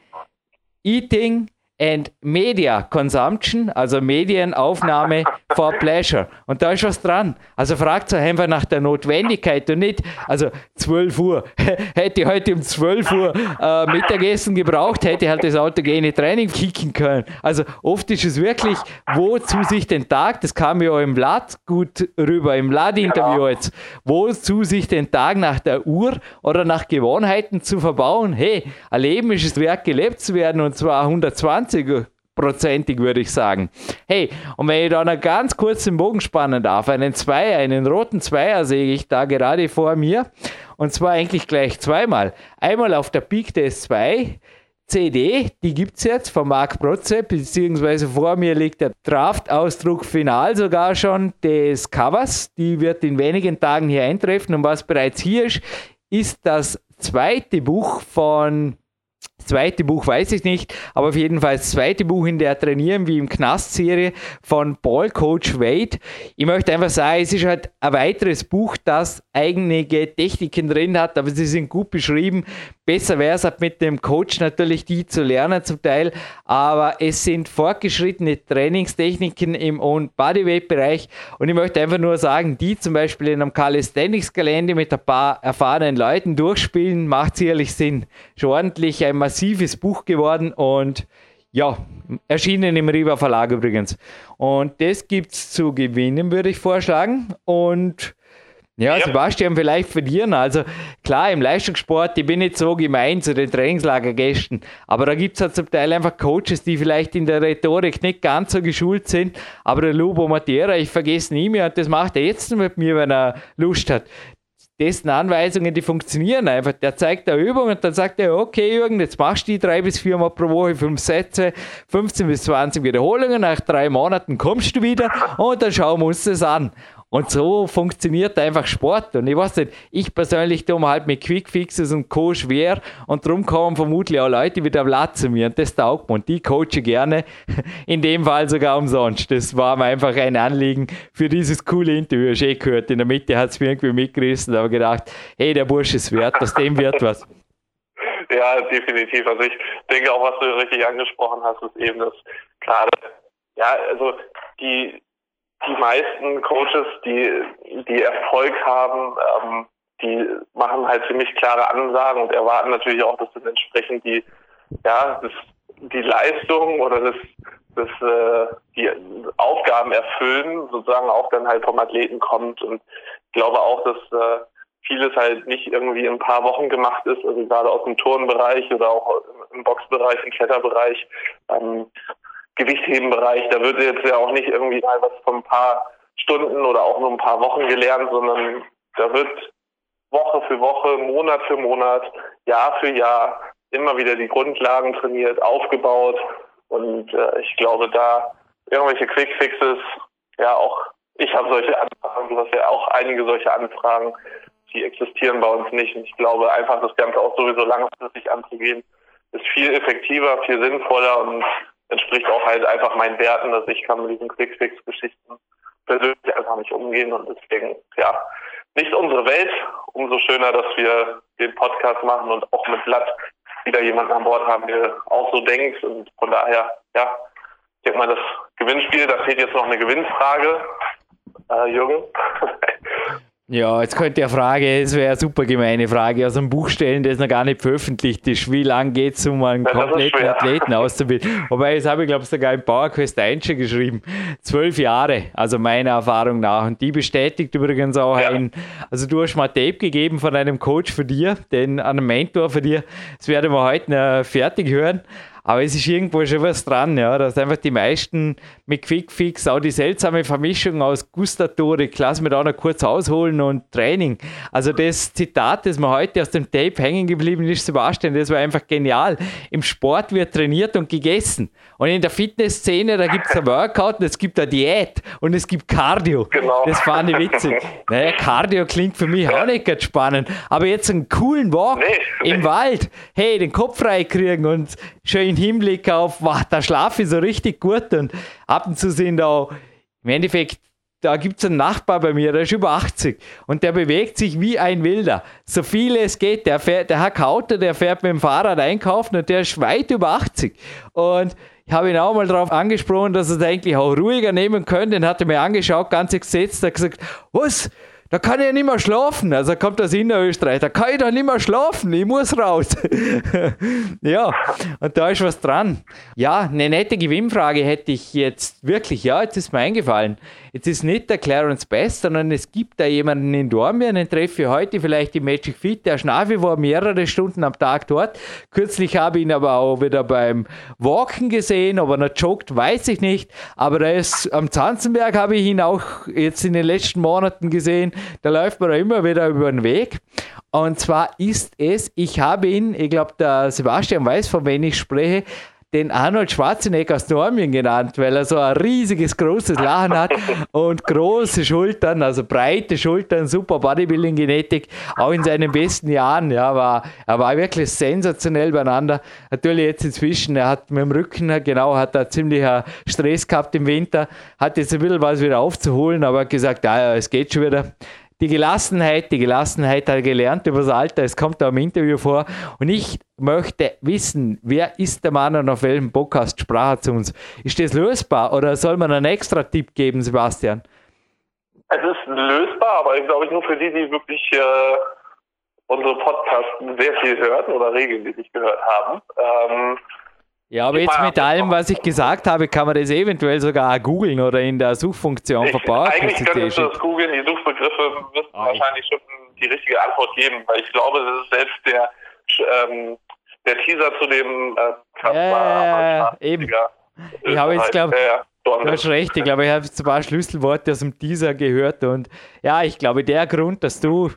Eating, and Media Consumption, also Medienaufnahme for Pleasure. Und da ist was dran. Also fragt euch einfach nach der Notwendigkeit und nicht, also 12 Uhr, hätte ich heute um 12 Uhr äh, Mittagessen gebraucht, hätte ich halt das autogene Training kicken können. Also oft ist es wirklich, wozu sich den Tag, das kam ja auch im Vlad gut rüber, im Vlad-Interview jetzt, wozu sich den Tag nach der Uhr oder nach Gewohnheiten zu verbauen. Hey, ein Leben ist es wert, gelebt zu werden und zwar 120 20-prozentig, würde ich sagen. Hey, und wenn ich da noch ganz kurz den Bogen spannen darf, einen Zweier, einen roten Zweier sehe ich da gerade vor mir. Und zwar eigentlich gleich zweimal. Einmal auf der Peak DS 2 CD, die gibt es jetzt von Marc Protze, beziehungsweise vor mir liegt der Draft-Ausdruck final sogar schon des Covers. Die wird in wenigen Tagen hier eintreffen. Und was bereits hier ist, ist das zweite Buch von zweite Buch weiß ich nicht, aber auf jeden Fall das zweite Buch in der Trainieren wie im Knast-Serie von Paul Coach Wade. Ich möchte einfach sagen, es ist halt ein weiteres Buch, das einige Techniken drin hat, aber sie sind gut beschrieben. Besser wäre es mit dem Coach natürlich, die zu lernen zum Teil, aber es sind fortgeschrittene Trainingstechniken im Own-Bodyweight-Bereich und ich möchte einfach nur sagen, die zum Beispiel in einem Calisthenics-Gelände mit ein paar erfahrenen Leuten durchspielen, macht sicherlich Sinn. Schon ordentlich ein massives Buch geworden und ja, erschienen im Riva Verlag übrigens. Und das gibt es zu gewinnen, würde ich vorschlagen. Und ja, ja, Sebastian, vielleicht verlieren. Also klar, im Leistungssport, ich bin nicht so gemein zu den Trainingslagergästen, aber da gibt es halt zum Teil einfach Coaches, die vielleicht in der Rhetorik nicht ganz so geschult sind. Aber der Lubo Matera, ich vergesse nie mehr, und das macht er jetzt mit mir, wenn er Lust hat dessen Anweisungen, die funktionieren einfach. Der zeigt eine Übung und dann sagt er, okay Jürgen, jetzt machst du die drei bis vier Mal pro Woche, fünf Sätze, 15 bis 20 Wiederholungen, nach drei Monaten kommst du wieder und dann schauen wir uns das an. Und so funktioniert einfach Sport. Und ich weiß nicht, ich persönlich tue mir halt mit Quickfixes und Co. schwer und darum kommen vermutlich auch Leute wieder Platz zu mir und das taugt mir. Und die coache gerne, in dem Fall sogar umsonst. Das war mir einfach ein Anliegen für dieses coole Interview. Hast eh gehört, in der Mitte hat es mir irgendwie mitgerissen, aber gedacht, hey, der Bursch ist wert, aus dem wird was. Ja, definitiv. Also ich denke auch, was du richtig angesprochen hast, ist eben das gerade, ja, also die, die meisten Coaches, die, die Erfolg haben, ähm, die machen halt ziemlich klare Ansagen und erwarten natürlich auch, dass dann entsprechend die, ja, das, die Leistung oder das, das, äh, die Aufgaben erfüllen, sozusagen auch dann halt vom Athleten kommt. Und ich glaube auch, dass äh, vieles halt nicht irgendwie in ein paar Wochen gemacht ist, also gerade aus dem Turnbereich oder auch im Boxbereich, im Kletterbereich. Ähm, Gewichthebenbereich, da wird jetzt ja auch nicht irgendwie mal was von ein paar Stunden oder auch nur ein paar Wochen gelernt, sondern da wird Woche für Woche, Monat für Monat, Jahr für Jahr immer wieder die Grundlagen trainiert, aufgebaut. Und äh, ich glaube, da irgendwelche Quickfixes, ja auch, ich habe solche Anfragen, du hast ja auch einige solche Anfragen, die existieren bei uns nicht. Und ich glaube, einfach das Ganze auch sowieso langfristig anzugehen, ist viel effektiver, viel sinnvoller und entspricht auch halt einfach meinen Werten, dass ich kann mit diesen Quickfix-Geschichten persönlich einfach nicht umgehen und deswegen, ja, nicht unsere Welt. Umso schöner, dass wir den Podcast machen und auch mit Blatt wieder jemanden an Bord haben, der auch so denkt und von daher, ja, ich denke mal, das Gewinnspiel, da fehlt jetzt noch eine Gewinnfrage, äh, Jürgen. Ja, jetzt könnte eine Frage, es wäre eine super gemeine Frage, aus einem Buch stellen, das noch gar nicht veröffentlicht ist. Wie lange geht es, um einen ja, kompletten Athleten auszubilden? Wobei, das habe ich, glaube ich, sogar im PowerQuest 1 schon geschrieben. Zwölf Jahre, also meiner Erfahrung nach. Und die bestätigt übrigens auch ja. ein, also du hast mal Tape gegeben von einem Coach für dir, den, einem Mentor für dir. Das werden wir heute noch fertig hören. Aber es ist irgendwo schon was dran, ja, dass einfach die meisten mit Quickfix auch die seltsame Vermischung aus Gustatorik, lass mir da noch kurz ausholen und Training. Also das Zitat, das mir heute aus dem Tape hängen geblieben ist, Sebastian, das war einfach genial. Im Sport wird trainiert und gegessen. Und in der Fitnessszene, da gibt es ein Workout und es gibt eine Diät und es gibt Cardio. Genau. Das fand ich witzig. Naja, Cardio klingt für mich ja. auch nicht ganz spannend. Aber jetzt einen coolen Walk nee, im nee. Wald, hey, den Kopf frei kriegen und schön im Hinblick auf, wow, da schlafe ich so richtig gut und ab und zu sind auch im Endeffekt da gibt es einen Nachbar bei mir, der ist über 80 und der bewegt sich wie ein Wilder. So viel es geht. Der, fährt, der hat Auto, der fährt mit dem Fahrrad einkaufen und der ist weit über 80. Und ich habe ihn auch mal darauf angesprochen, dass er es eigentlich auch ruhiger nehmen könnte. Den hat er mir angeschaut, ganz gesetzt, hat gesagt, was? Da kann ich ja nicht mehr schlafen. Also kommt aus Innerösterreich. Da kann ich doch nicht mehr schlafen. Ich muss raus. ja, und da ist was dran. Ja, eine nette Gewinnfrage hätte ich jetzt wirklich. Ja, jetzt ist mir eingefallen. Jetzt ist nicht der Clarence Best, sondern es gibt da jemanden in Dornbirn, den treffe ich heute vielleicht im Magic Fit. Der Schnafi war mehrere Stunden am Tag dort. Kürzlich habe ich ihn aber auch wieder beim Walken gesehen. Ob er noch joggt, weiß ich nicht. Aber da ist am Zanzenberg habe ich ihn auch jetzt in den letzten Monaten gesehen da läuft man immer wieder über den Weg. Und zwar ist es, ich habe ihn, ich glaube, der Sebastian weiß, von wem ich spreche, den Arnold Schwarzenegger aus Normien genannt, weil er so ein riesiges, großes Lachen hat und große Schultern, also breite Schultern, super Bodybuilding-Genetik, auch in seinen besten Jahren. Ja, war, er war wirklich sensationell beieinander. Natürlich jetzt inzwischen, er hat mit dem Rücken, genau, hat er ziemlich Stress gehabt im Winter, hat jetzt ein bisschen was wieder aufzuholen, aber hat gesagt, ja, es geht schon wieder die Gelassenheit, die Gelassenheit hat er gelernt über das Alter, es kommt da im Interview vor. Und ich möchte wissen, wer ist der Mann und auf welchem Podcast sprach er zu uns? Ist das lösbar oder soll man einen extra Tipp geben, Sebastian? Es ist lösbar, aber ich glaube nur für die, die wirklich äh, unsere Podcasts sehr viel hören oder regelmäßig gehört haben. Ähm, ja, aber jetzt mit allem, was ich gesagt habe, kann man das eventuell sogar googeln oder in der Suchfunktion verbauen. Eigentlich könntest du das googeln, die Suchbegriffe müssen oh. wahrscheinlich schon die richtige Antwort geben, weil ich glaube, das ist selbst der, ähm, der Teaser zu dem äh, ja, ja, ja, eben. Ich habe jetzt, glaube ja, Du hast recht, ich glaube, ich habe ein paar Schlüsselworte aus dem Teaser gehört und ja, ich glaube, der Grund, dass du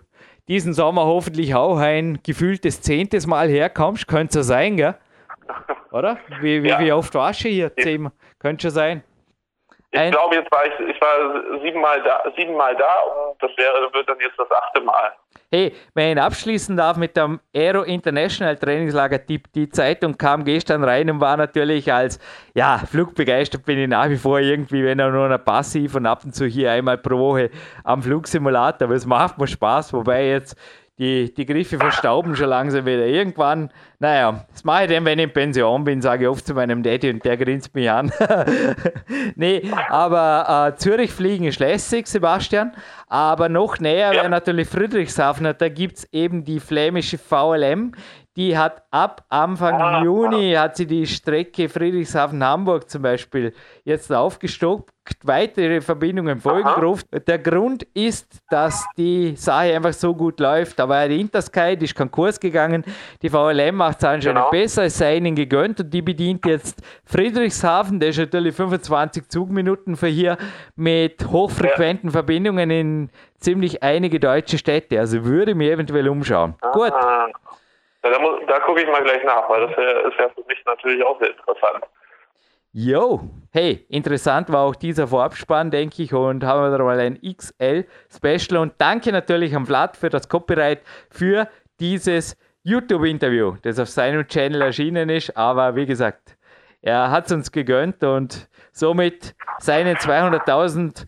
diesen Sommer hoffentlich auch ein gefühltes zehntes Mal herkommst. Könnte so sein, gell? Oder? Wie, wie, ja. wie oft warst du hier? Zehnmal? Könnte schon sein. Ich glaube, jetzt war ich, ich war siebenmal da, siebenmal da und das wäre, wird dann jetzt das achte Mal. Hey, wenn ich abschließen darf mit dem Aero International Trainingslager Tipp, die Zeitung kam gestern rein und war natürlich als, ja, flugbegeistert bin ich nach wie vor irgendwie, wenn auch nur noch passiv und ab und zu hier einmal pro Woche am Flugsimulator, aber es macht mir Spaß, wobei jetzt die, die Griffe verstauben schon langsam wieder. Irgendwann, naja, das mache ich dann, wenn ich in Pension bin, sage ich oft zu meinem Daddy und der grinst mich an. nee, aber äh, Zürich fliegen ist lässig, Sebastian. Aber noch näher ja. wäre natürlich Friedrichshafen. Da gibt es eben die flämische VLM, die hat ab Anfang ah, Juni hat sie die Strecke Friedrichshafen-Hamburg zum Beispiel jetzt aufgestockt. Weitere Verbindungen folgen gerufen. Der Grund ist, dass die Sache einfach so gut läuft. Da war die Intersky, die ist Konkurs gegangen. Die VLM macht es anscheinend genau. besser, es sei ihnen gegönnt und die bedient jetzt Friedrichshafen. Der ist natürlich 25 Zugminuten für hier mit hochfrequenten ja. Verbindungen in ziemlich einige deutsche Städte. Also würde mir eventuell umschauen. Ah. Gut. Ja, da, da gucke ich mal gleich nach, weil das ist ja für mich natürlich auch sehr interessant. Jo, hey, interessant war auch dieser Vorabspann, denke ich, und haben wir da mal ein XL-Special. Und danke natürlich am Vlad für das Copyright für dieses YouTube-Interview, das auf seinem Channel erschienen ist. Aber wie gesagt, er hat es uns gegönnt und somit seinen 200.000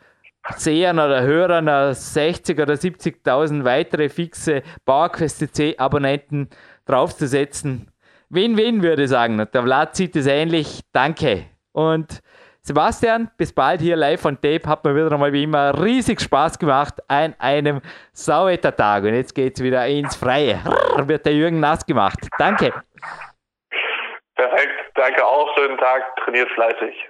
Sehern oder Hörern 60 oder 70.000 weitere fixe PowerQuest C-Abonnenten draufzusetzen. Win-win, würde ich sagen. Der Vlad sieht es ähnlich. Danke. Und Sebastian, bis bald hier live on Tape. Hat mir wieder einmal wie immer riesig Spaß gemacht an einem Sauwettertag. Und jetzt geht es wieder ins Freie. Wird der Jürgen nass gemacht. Danke. Perfekt. Danke auch. Schönen Tag. Trainiert fleißig.